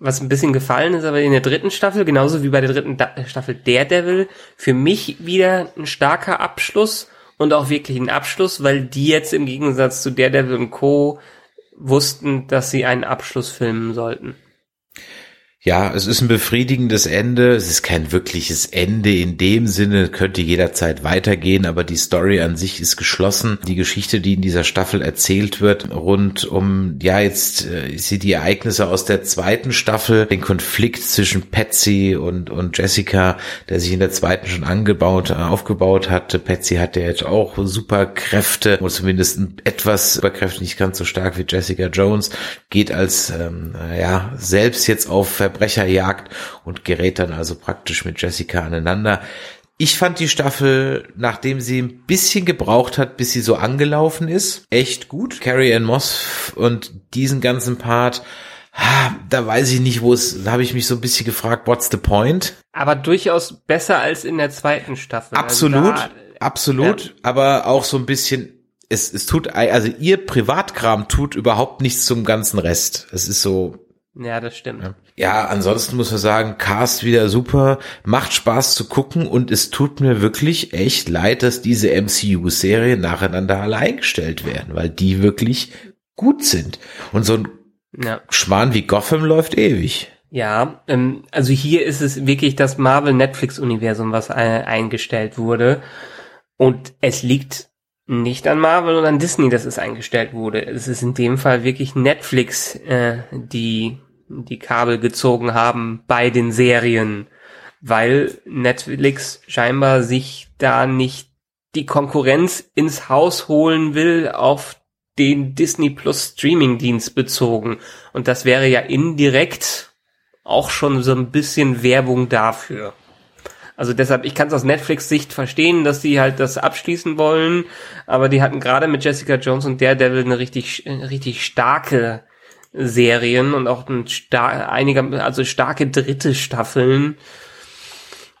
D: was ein bisschen gefallen ist, aber in der dritten Staffel, genauso wie bei der dritten da Staffel Daredevil, für mich wieder ein starker Abschluss und auch wirklich ein Abschluss, weil die jetzt im Gegensatz zu Daredevil und Co wussten, dass sie einen Abschluss filmen sollten.
C: Ja, es ist ein befriedigendes Ende. Es ist kein wirkliches Ende in dem Sinne, könnte jederzeit weitergehen, aber die Story an sich ist geschlossen. Die Geschichte, die in dieser Staffel erzählt wird, rund um, ja, jetzt äh, sie die Ereignisse aus der zweiten Staffel, den Konflikt zwischen Patsy und, und Jessica, der sich in der zweiten schon angebaut, äh, aufgebaut hatte. Patsy hatte jetzt auch Superkräfte, oder zumindest etwas Superkräfte, nicht ganz so stark wie Jessica Jones, geht als, ähm, ja, selbst jetzt auf Verbrecherjagd und gerät dann also praktisch mit Jessica aneinander. Ich fand die Staffel, nachdem sie ein bisschen gebraucht hat, bis sie so angelaufen ist, echt gut. Carrie Ann Moss und diesen ganzen Part, da weiß ich nicht, wo es, da habe ich mich so ein bisschen gefragt, what's the point?
D: Aber durchaus besser als in der zweiten Staffel.
C: Also absolut, also da, absolut, ja. aber auch so ein bisschen, es, es tut, also ihr Privatkram tut überhaupt nichts zum ganzen Rest. Es ist so,
D: ja, das stimmt.
C: Ja, ansonsten muss man sagen, Cast wieder super, macht Spaß zu gucken und es tut mir wirklich echt leid, dass diese MCU-Serien nacheinander alle eingestellt werden, weil die wirklich gut sind. Und so ein ja. Schmarrn wie Gotham läuft ewig.
D: Ja, ähm, also hier ist es wirklich das Marvel-Netflix-Universum, was eingestellt wurde. Und es liegt nicht an Marvel und an Disney, dass es eingestellt wurde. Es ist in dem Fall wirklich Netflix, äh, die die Kabel gezogen haben bei den Serien, weil Netflix scheinbar sich da nicht die Konkurrenz ins Haus holen will auf den Disney Plus Streaming Dienst bezogen. Und das wäre ja indirekt auch schon so ein bisschen Werbung dafür. Also deshalb, ich kann es aus Netflix Sicht verstehen, dass die halt das abschließen wollen, aber die hatten gerade mit Jessica Jones und Daredevil eine richtig, richtig starke Serien und auch ein star einige, also starke dritte Staffeln.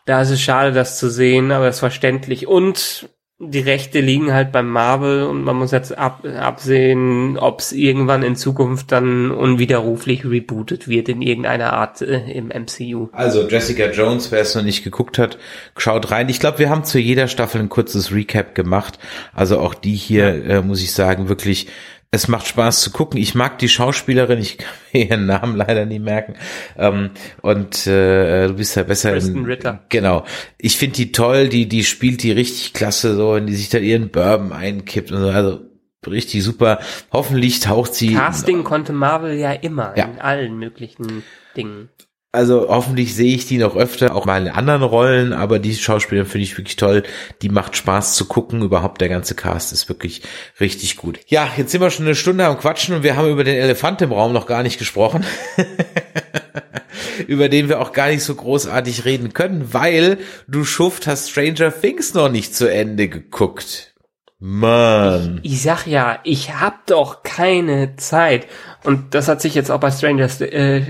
D: Da ist es schade, das zu sehen, aber es ist verständlich. Und die Rechte liegen halt beim Marvel und man muss jetzt ab, absehen, ob es irgendwann in Zukunft dann unwiderruflich rebootet wird in irgendeiner Art äh, im MCU.
C: Also Jessica Jones, wer es noch nicht geguckt hat, schaut rein. Ich glaube, wir haben zu jeder Staffel ein kurzes Recap gemacht. Also auch die hier, äh, muss ich sagen, wirklich es macht Spaß zu gucken. Ich mag die Schauspielerin, ich kann mir ihren Namen leider nie merken. Ähm, und äh, du bist ja besser
D: Kristen in, Ritter.
C: Genau. Ich finde die toll, die, die spielt die richtig klasse, so, wenn die sich da ihren Bourbon einkippt und so. Also richtig super. Hoffentlich taucht sie.
D: Casting konnte Marvel ja immer ja. in allen möglichen Dingen.
C: Also hoffentlich sehe ich die noch öfter, auch mal in anderen Rollen, aber die Schauspielerin finde ich wirklich toll. Die macht Spaß zu gucken. Überhaupt der ganze Cast ist wirklich richtig gut. Ja, jetzt sind wir schon eine Stunde am Quatschen und wir haben über den Elefant im Raum noch gar nicht gesprochen. über den wir auch gar nicht so großartig reden können, weil du Schuft hast Stranger Things noch nicht zu Ende geguckt. Mann.
D: Ich sag ja, ich hab doch keine Zeit. Und das hat sich jetzt auch bei Stranger äh,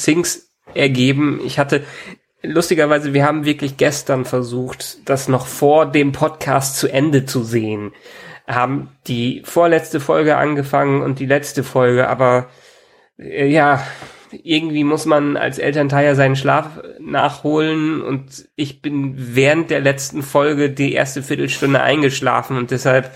D: Things ergeben. Ich hatte, lustigerweise, wir haben wirklich gestern versucht, das noch vor dem Podcast zu Ende zu sehen. Haben die vorletzte Folge angefangen und die letzte Folge, aber äh, ja, irgendwie muss man als Elternteil ja seinen Schlaf nachholen und ich bin während der letzten Folge die erste Viertelstunde eingeschlafen und deshalb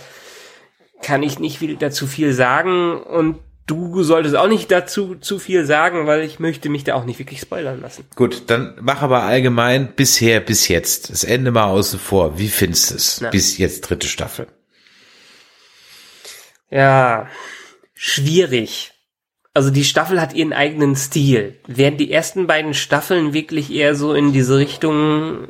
D: kann ich nicht viel dazu viel sagen und du solltest auch nicht dazu zu viel sagen, weil ich möchte mich da auch nicht wirklich spoilern lassen.
C: Gut, dann mach aber allgemein bisher, bis jetzt. Das Ende mal außen vor. Wie findest du es? Bis jetzt dritte Staffel.
D: Ja, schwierig. Also die Staffel hat ihren eigenen Stil. Während die ersten beiden Staffeln wirklich eher so in diese Richtung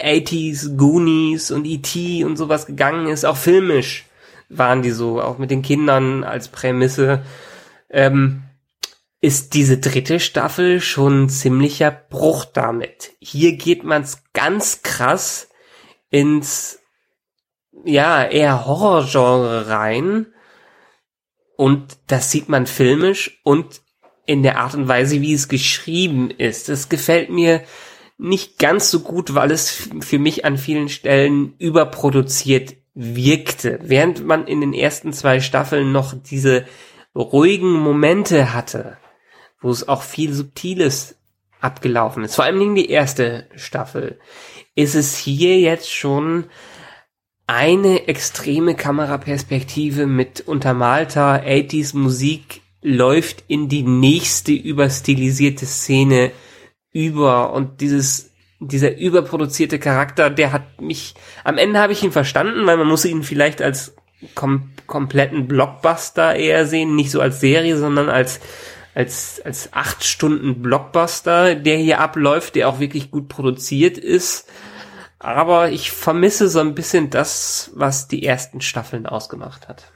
D: 80s, Goonies und E.T. und sowas gegangen ist, auch filmisch waren die so, auch mit den Kindern als Prämisse, ähm, ist diese dritte Staffel schon ziemlicher Bruch damit. Hier geht man's ganz krass ins, ja, eher Horrorgenre rein. Und das sieht man filmisch und in der Art und Weise, wie es geschrieben ist. Das gefällt mir nicht ganz so gut, weil es für mich an vielen Stellen überproduziert wirkte. Während man in den ersten zwei Staffeln noch diese ruhigen Momente hatte, wo es auch viel Subtiles abgelaufen ist, vor allem die erste Staffel, ist es hier jetzt schon eine extreme Kameraperspektive mit untermalter 80s Musik läuft in die nächste überstilisierte Szene über und dieses dieser überproduzierte Charakter, der hat mich am Ende habe ich ihn verstanden, weil man muss ihn vielleicht als kom kompletten Blockbuster eher sehen, nicht so als Serie, sondern als als als acht Stunden Blockbuster, der hier abläuft, der auch wirklich gut produziert ist. Aber ich vermisse so ein bisschen das, was die ersten Staffeln ausgemacht hat.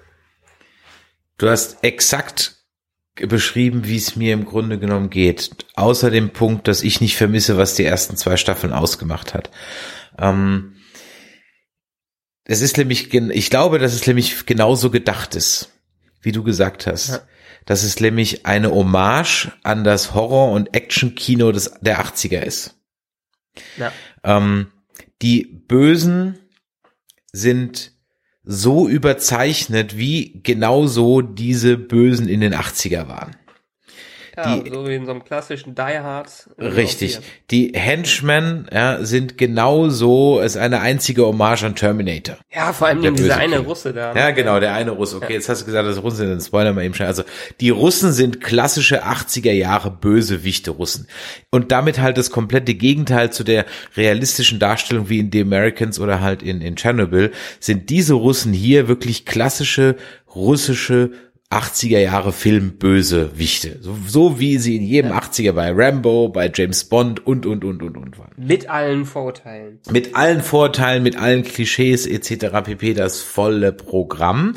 C: Du hast exakt beschrieben, wie es mir im Grunde genommen geht. Außer dem Punkt, dass ich nicht vermisse, was die ersten zwei Staffeln ausgemacht hat. Ähm, es ist nämlich, ich glaube, dass es nämlich genauso gedacht ist, wie du gesagt hast.
D: Ja.
C: Dass es nämlich eine Hommage an das Horror- und Action-Kino des, der 80er ist.
D: Ja.
C: Ähm, die Bösen sind so überzeichnet, wie genauso diese Bösen in den 80er waren.
D: Ja,
C: Die-
D: so wie in so einem klassischen Die Hard.
C: Richtig. Die Henchmen ja, sind genauso, ist eine einzige Hommage an Terminator.
D: Ja, vor allem dieser eine. Russe da.
C: Ja, genau, der eine Russe. Okay, jetzt hast du gesagt, dass Russen sind, spoilern wir eben schnell. Also, die Russen sind klassische 80er Jahre Bösewichte Russen. Und damit halt das komplette Gegenteil zu der realistischen Darstellung wie in The Americans oder halt in, in Chernobyl, sind diese Russen hier wirklich klassische russische 80er Jahre Filmbösewichte. So, so wie sie in jedem 80er bei Rambo, bei James Bond und, und, und, und, und waren
D: Mit allen Vorurteilen.
C: mit allen Vorteilen, mit allen Klischees etc. pp. das volle Programm.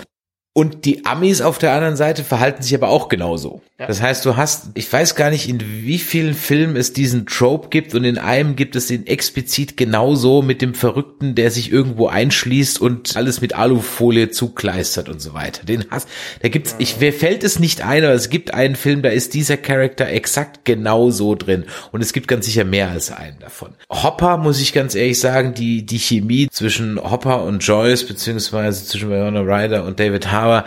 C: Und die Amis auf der anderen Seite verhalten sich aber auch genauso.
D: Ja.
C: Das heißt, du hast, ich weiß gar nicht, in wie vielen Filmen es diesen Trope gibt und in einem gibt es den explizit genauso mit dem Verrückten, der sich irgendwo einschließt und alles mit Alufolie zukleistert und so weiter. Den hast, da gibt's, ich, mir fällt es nicht ein, aber es gibt einen Film, da ist dieser Charakter exakt genauso drin. Und es gibt ganz sicher mehr als einen davon. Hopper, muss ich ganz ehrlich sagen, die, die Chemie zwischen Hopper und Joyce, beziehungsweise zwischen Winona Ryder und David Harbour,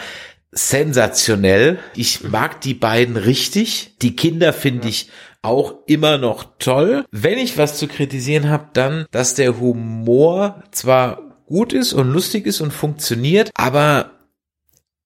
C: sensationell. Ich mag die beiden richtig. Die Kinder finde ich auch immer noch toll. Wenn ich was zu kritisieren habe, dann, dass der Humor zwar gut ist und lustig ist und funktioniert, aber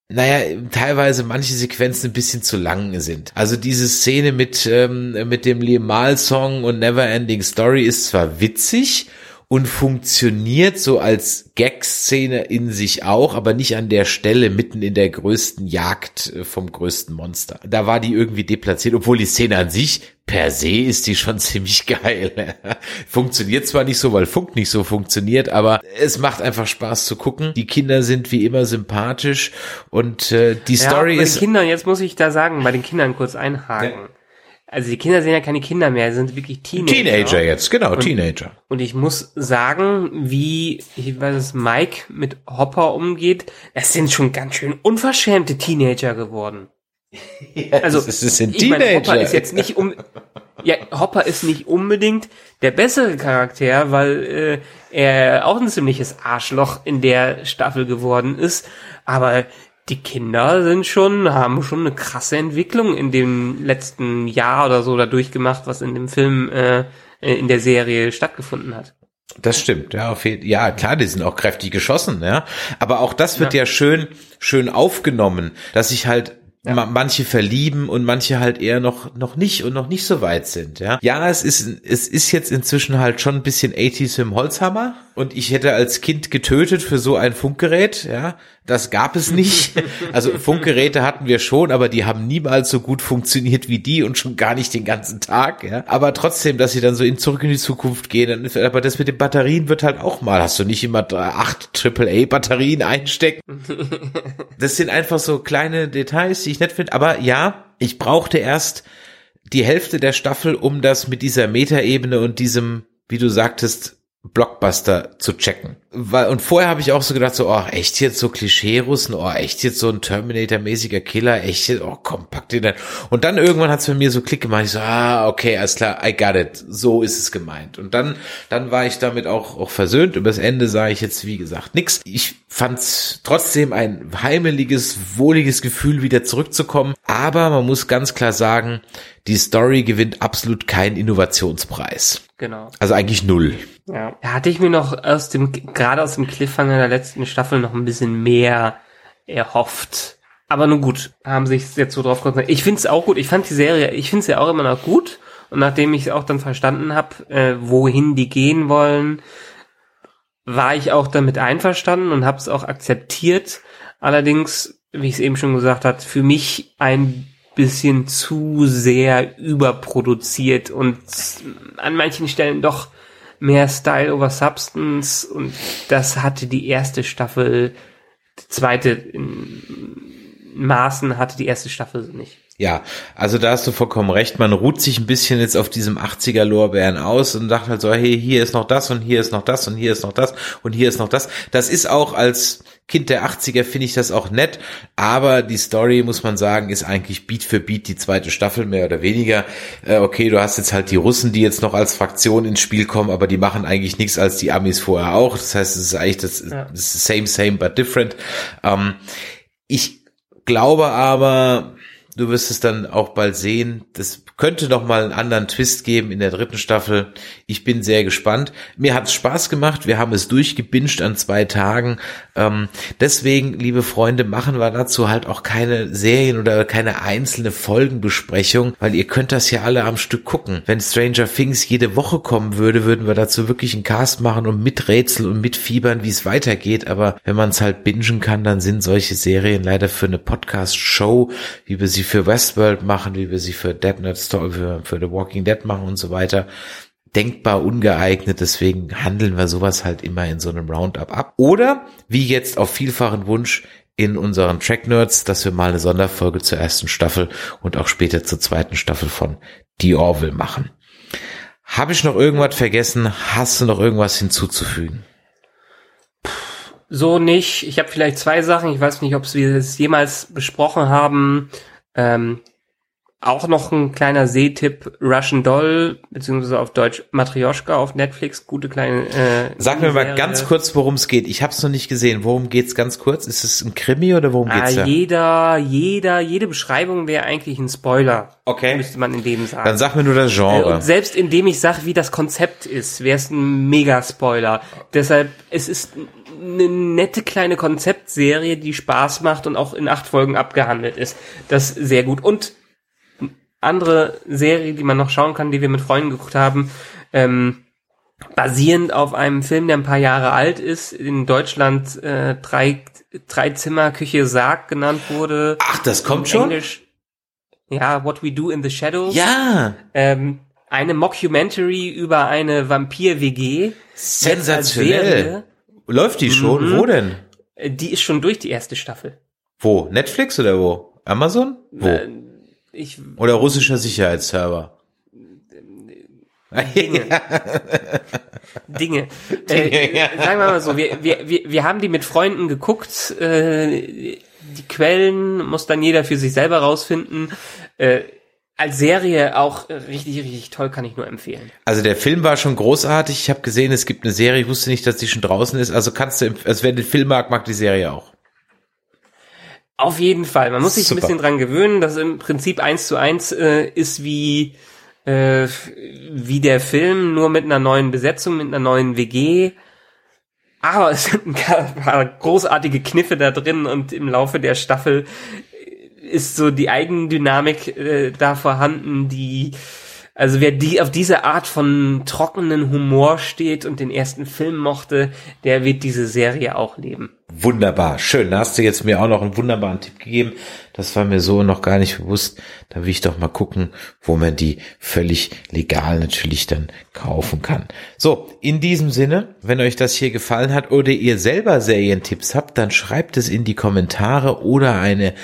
C: naja, teilweise manche Sequenzen ein bisschen zu lang sind. Also diese Szene mit, ähm, mit dem Liam Mahl Song und Never Ending Story ist zwar witzig und funktioniert so als Gag-Szene in sich auch, aber nicht an der Stelle mitten in der größten Jagd äh, vom größten Monster. Da war die irgendwie deplatziert, obwohl die Szene an sich per se ist die schon ziemlich geil. funktioniert zwar nicht so, weil Funk nicht so funktioniert, aber es macht einfach Spaß zu gucken. Die Kinder sind wie immer sympathisch und äh, die
D: Ja,
C: Story
D: bei
C: ist
D: den Kindern, jetzt muss ich da sagen, bei den Kindern kurz einhaken. Also die Kinder sind ja keine Kinder mehr, sie sind wirklich Teenager.
C: Teenager jetzt, genau, Teenager.
D: Und ich muss sagen, wie, ich weiß es, Mike mit Hopper umgeht, das sind schon ganz schön unverschämte Teenager geworden. also,
C: das sind
D: ich meine,
C: Teenager.
D: Hopper ist jetzt nicht um, ja, Hopper ist nicht unbedingt der bessere Charakter, weil äh, er auch ein ziemliches Arschloch in der Staffel geworden ist. Aber die Kinder sind schon, haben schon eine krasse Entwicklung in dem letzten Jahr oder so da durchgemacht, was in dem Film, äh, in der Serie stattgefunden hat.
C: Das stimmt, ja, auf jeden, ja, klar, die sind auch kräftig geschossen, ja. Aber auch das wird ja,
D: Ja.
C: schön, schön aufgenommen, dass sich halt ma manche verlieben und manche halt eher noch, noch nicht und noch nicht so weit sind, ja. Ja, es ist, es ist jetzt inzwischen halt schon ein bisschen 80s im Holzhammer und ich hätte als Kind getötet für so ein Funkgerät, ja. Das gab es nicht. Also Funkgeräte hatten wir schon, aber die haben niemals so gut funktioniert wie die und schon gar nicht den ganzen Tag, ja. Aber trotzdem, dass sie dann so in zurück in die Zukunft gehen, dann aber das mit den Batterien wird halt auch mal, hast du nicht immer acht AAA Batterien einstecken. Das sind einfach so kleine Details, die ich nett finde. Aber ja, ich brauchte erst die Hälfte der Staffel, um das mit dieser Metaebene und diesem, wie du sagtest, Blockbuster zu checken. Weil, und vorher habe ich auch so gedacht, so, oh, echt jetzt so Klischee-Russen, oh, echt jetzt so ein Terminator-mäßiger Killer, echt jetzt, oh, komm, pack den dann. Und dann irgendwann hat es bei mir so Klick gemacht, ich so, ah, okay, alles klar, I got it, so ist es gemeint. Und dann, dann war ich damit auch, auch versöhnt. Übers Ende sah ich jetzt, wie gesagt, nix. Ich fand's trotzdem ein heimeliges, wohliges Gefühl, wieder zurückzukommen. Aber man muss ganz klar sagen, die Story gewinnt absolut keinen Innovationspreis.
D: Genau.
C: Also eigentlich null.
D: Ja. Da hatte ich mir noch aus dem, gerade aus dem Cliffhanger der letzten Staffel noch ein bisschen mehr erhofft. Aber nun gut, haben sich jetzt so drauf konzentriert. Ich find's auch gut. Ich fand die Serie, ich find's ja auch immer noch gut. Und nachdem ich auch dann verstanden habe, äh, wohin die gehen wollen, war ich auch damit einverstanden und habe es auch akzeptiert. Allerdings, wie ich es eben schon gesagt hat, für mich ein bisschen zu sehr überproduziert und an manchen Stellen doch mehr Style over Substance und das hatte die erste Staffel, die zweite in Maßen hatte die erste Staffel nicht.
C: Ja, also da hast du vollkommen recht. Man ruht sich ein bisschen jetzt auf diesem 80er Lorbeeren aus und sagt halt so, hey, hier ist noch das und hier ist noch das und hier ist noch das und hier ist noch das. Das ist auch als Kind der 80er finde ich das auch nett, aber die Story, muss man sagen, ist eigentlich Beat für Beat die zweite Staffel, mehr oder weniger. Äh, okay, du hast jetzt halt die Russen, die jetzt noch als Fraktion ins Spiel kommen, aber die machen eigentlich nichts als die Amis vorher auch. Das heißt, es ist eigentlich das,
D: Ja.
C: das same, same, but different. Ähm, ich glaube aber, du wirst es dann auch bald sehen. Das könnte noch mal einen anderen Twist geben in der dritten Staffel. Ich bin sehr gespannt. Mir hat es Spaß gemacht. Wir haben es durchgebinged an zwei Tagen. Ähm, deswegen, liebe Freunde, machen wir dazu halt auch keine Serien oder keine einzelne Folgenbesprechung, weil ihr könnt das ja alle am Stück gucken. Wenn Stranger Things jede Woche kommen würde, würden wir dazu wirklich einen Cast machen und miträtseln und mitfiebern, wie es weitergeht. Aber wenn man es halt bingen kann, dann sind solche Serien leider für eine Podcast-Show, wie wir sie für Westworld machen, wie wir sie für Dead Story, für, für The Walking Dead machen und so weiter, denkbar ungeeignet. Deswegen handeln wir sowas halt immer in so einem Roundup ab. Oder, wie jetzt auf vielfachen Wunsch, in unseren Track Nerds, dass wir mal eine Sonderfolge zur ersten Staffel und auch später zur zweiten Staffel von The Orville machen. Habe ich noch irgendwas vergessen? Hast du noch irgendwas hinzuzufügen?
D: So nicht. Ich habe vielleicht zwei Sachen. Ich weiß nicht, ob wir es jemals besprochen haben. Ähm, auch noch ein kleiner Seetipp. Russian Doll, beziehungsweise auf Deutsch Matryoshka auf Netflix. Gute kleine äh,
C: Sag mir mal ganz kurz, worum es geht. Ich habe es noch nicht gesehen. Worum geht's ganz kurz? Ist es ein Krimi oder worum
D: Ah,
C: geht's da?
D: jeder, jeder, jede Beschreibung wäre eigentlich ein Spoiler.
C: Okay.
D: Müsste man in dem sagen.
C: Dann sag mir nur das
D: Äh,
C: Genre.
D: Und selbst indem ich sage, wie das Konzept ist, wäre es ein Mega-Spoiler. Deshalb, es ist eine nette kleine Konzeptserie, die Spaß macht und auch in acht Folgen abgehandelt ist. Das ist sehr gut. Und andere Serie, die man noch schauen kann, die wir mit Freunden geguckt haben, ähm, basierend auf einem Film, der ein paar Jahre alt ist, in Deutschland äh, drei, drei Zimmer Küche Sarg genannt wurde.
C: Ach, das kommt schon?
D: Englisch, ja, What We Do in the Shadows
C: Ja,
D: ähm, eine Mockumentary über eine Vampir-WG.
C: sensationell. Läuft die schon?
D: Mhm.
C: Wo denn?
D: Äh, Die ist schon durch die erste Staffel.
C: Wo? Netflix oder wo? Amazon? Wo?
D: Äh, Ich,
C: Oder russischer Sicherheitsserver.
D: Dinge. Dinge. Äh, sagen wir mal so, wir, wir, wir, wir haben die mit Freunden geguckt. Äh, die Quellen muss dann jeder für sich selber rausfinden. Äh, als Serie auch richtig, richtig toll, kann ich nur empfehlen.
C: Also der Film war schon großartig. Ich habe gesehen, es gibt eine Serie. Ich wusste nicht, dass die schon draußen ist. Also kannst du, also wer den Film mag, mag die Serie auch.
D: Auf jeden Fall. Man muss sich
C: Super.
D: ein bisschen dran gewöhnen, dass im Prinzip eins zu eins äh, ist wie äh, wie der Film, nur mit einer neuen Besetzung, mit einer neuen WG. Aber es sind ein paar großartige Kniffe da drin und im Laufe der Staffel ist so die Eigendynamik äh, da vorhanden, die also wer die auf diese Art von trockenen Humor steht und den ersten Film mochte, der wird diese Serie auch leben.
C: Wunderbar, schön. Da hast du jetzt mir auch noch einen wunderbaren Tipp gegeben. Das war mir so noch gar nicht bewusst. Da will ich doch mal gucken, wo man die völlig legal natürlich dann kaufen kann. So, in diesem Sinne, wenn euch das hier gefallen hat oder ihr selber Serientipps habt, dann schreibt es in die Kommentare oder eine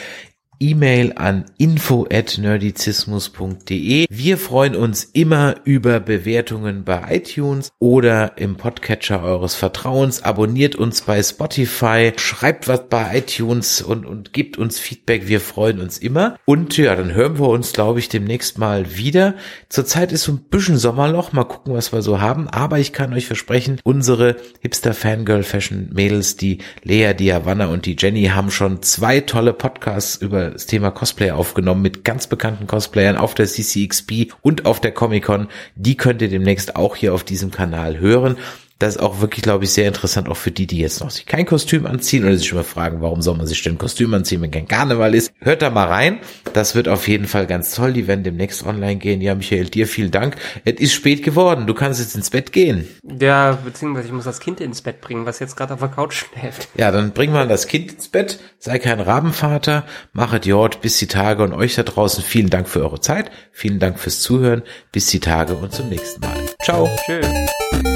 C: E-Mail an info at nerdizismus.de. Wir freuen uns immer über Bewertungen bei iTunes oder im Podcatcher eures Vertrauens. Abonniert uns bei Spotify, schreibt was bei iTunes und, und gebt uns Feedback. Wir freuen uns immer. Und ja, dann hören wir uns, glaube ich, demnächst mal wieder. Zurzeit ist so ein bisschen Sommerloch. Mal gucken, was wir so haben. Aber ich kann euch versprechen, unsere Hipster Fangirl Fashion Mädels, die Lea, die Havanna und die Jenny haben schon zwei tolle Podcasts über das Thema Cosplay aufgenommen mit ganz bekannten Cosplayern auf der CCXP und auf der Comic-Con. Die könnt ihr demnächst auch hier auf diesem Kanal hören. Das ist auch wirklich, glaube ich, sehr interessant, auch für die, die jetzt noch sich kein Kostüm anziehen oder sich immer fragen, warum soll man sich denn ein Kostüm anziehen, wenn kein Karneval ist. Hört da mal rein. Das wird auf jeden Fall ganz toll. Die werden demnächst online gehen. Ja, Michael, dir vielen Dank. Es ist spät geworden. Du kannst jetzt ins Bett gehen.
D: Ja, beziehungsweise ich muss das Kind ins Bett bringen, was jetzt gerade auf der Couch schläft.
C: Ja, dann bring mal das Kind ins Bett. Sei kein Rabenvater. Machet Jord bis die Tage und euch da draußen. Vielen Dank für eure Zeit. Vielen Dank fürs Zuhören. Bis die Tage und zum nächsten Mal. Ciao.
D: Tschüss.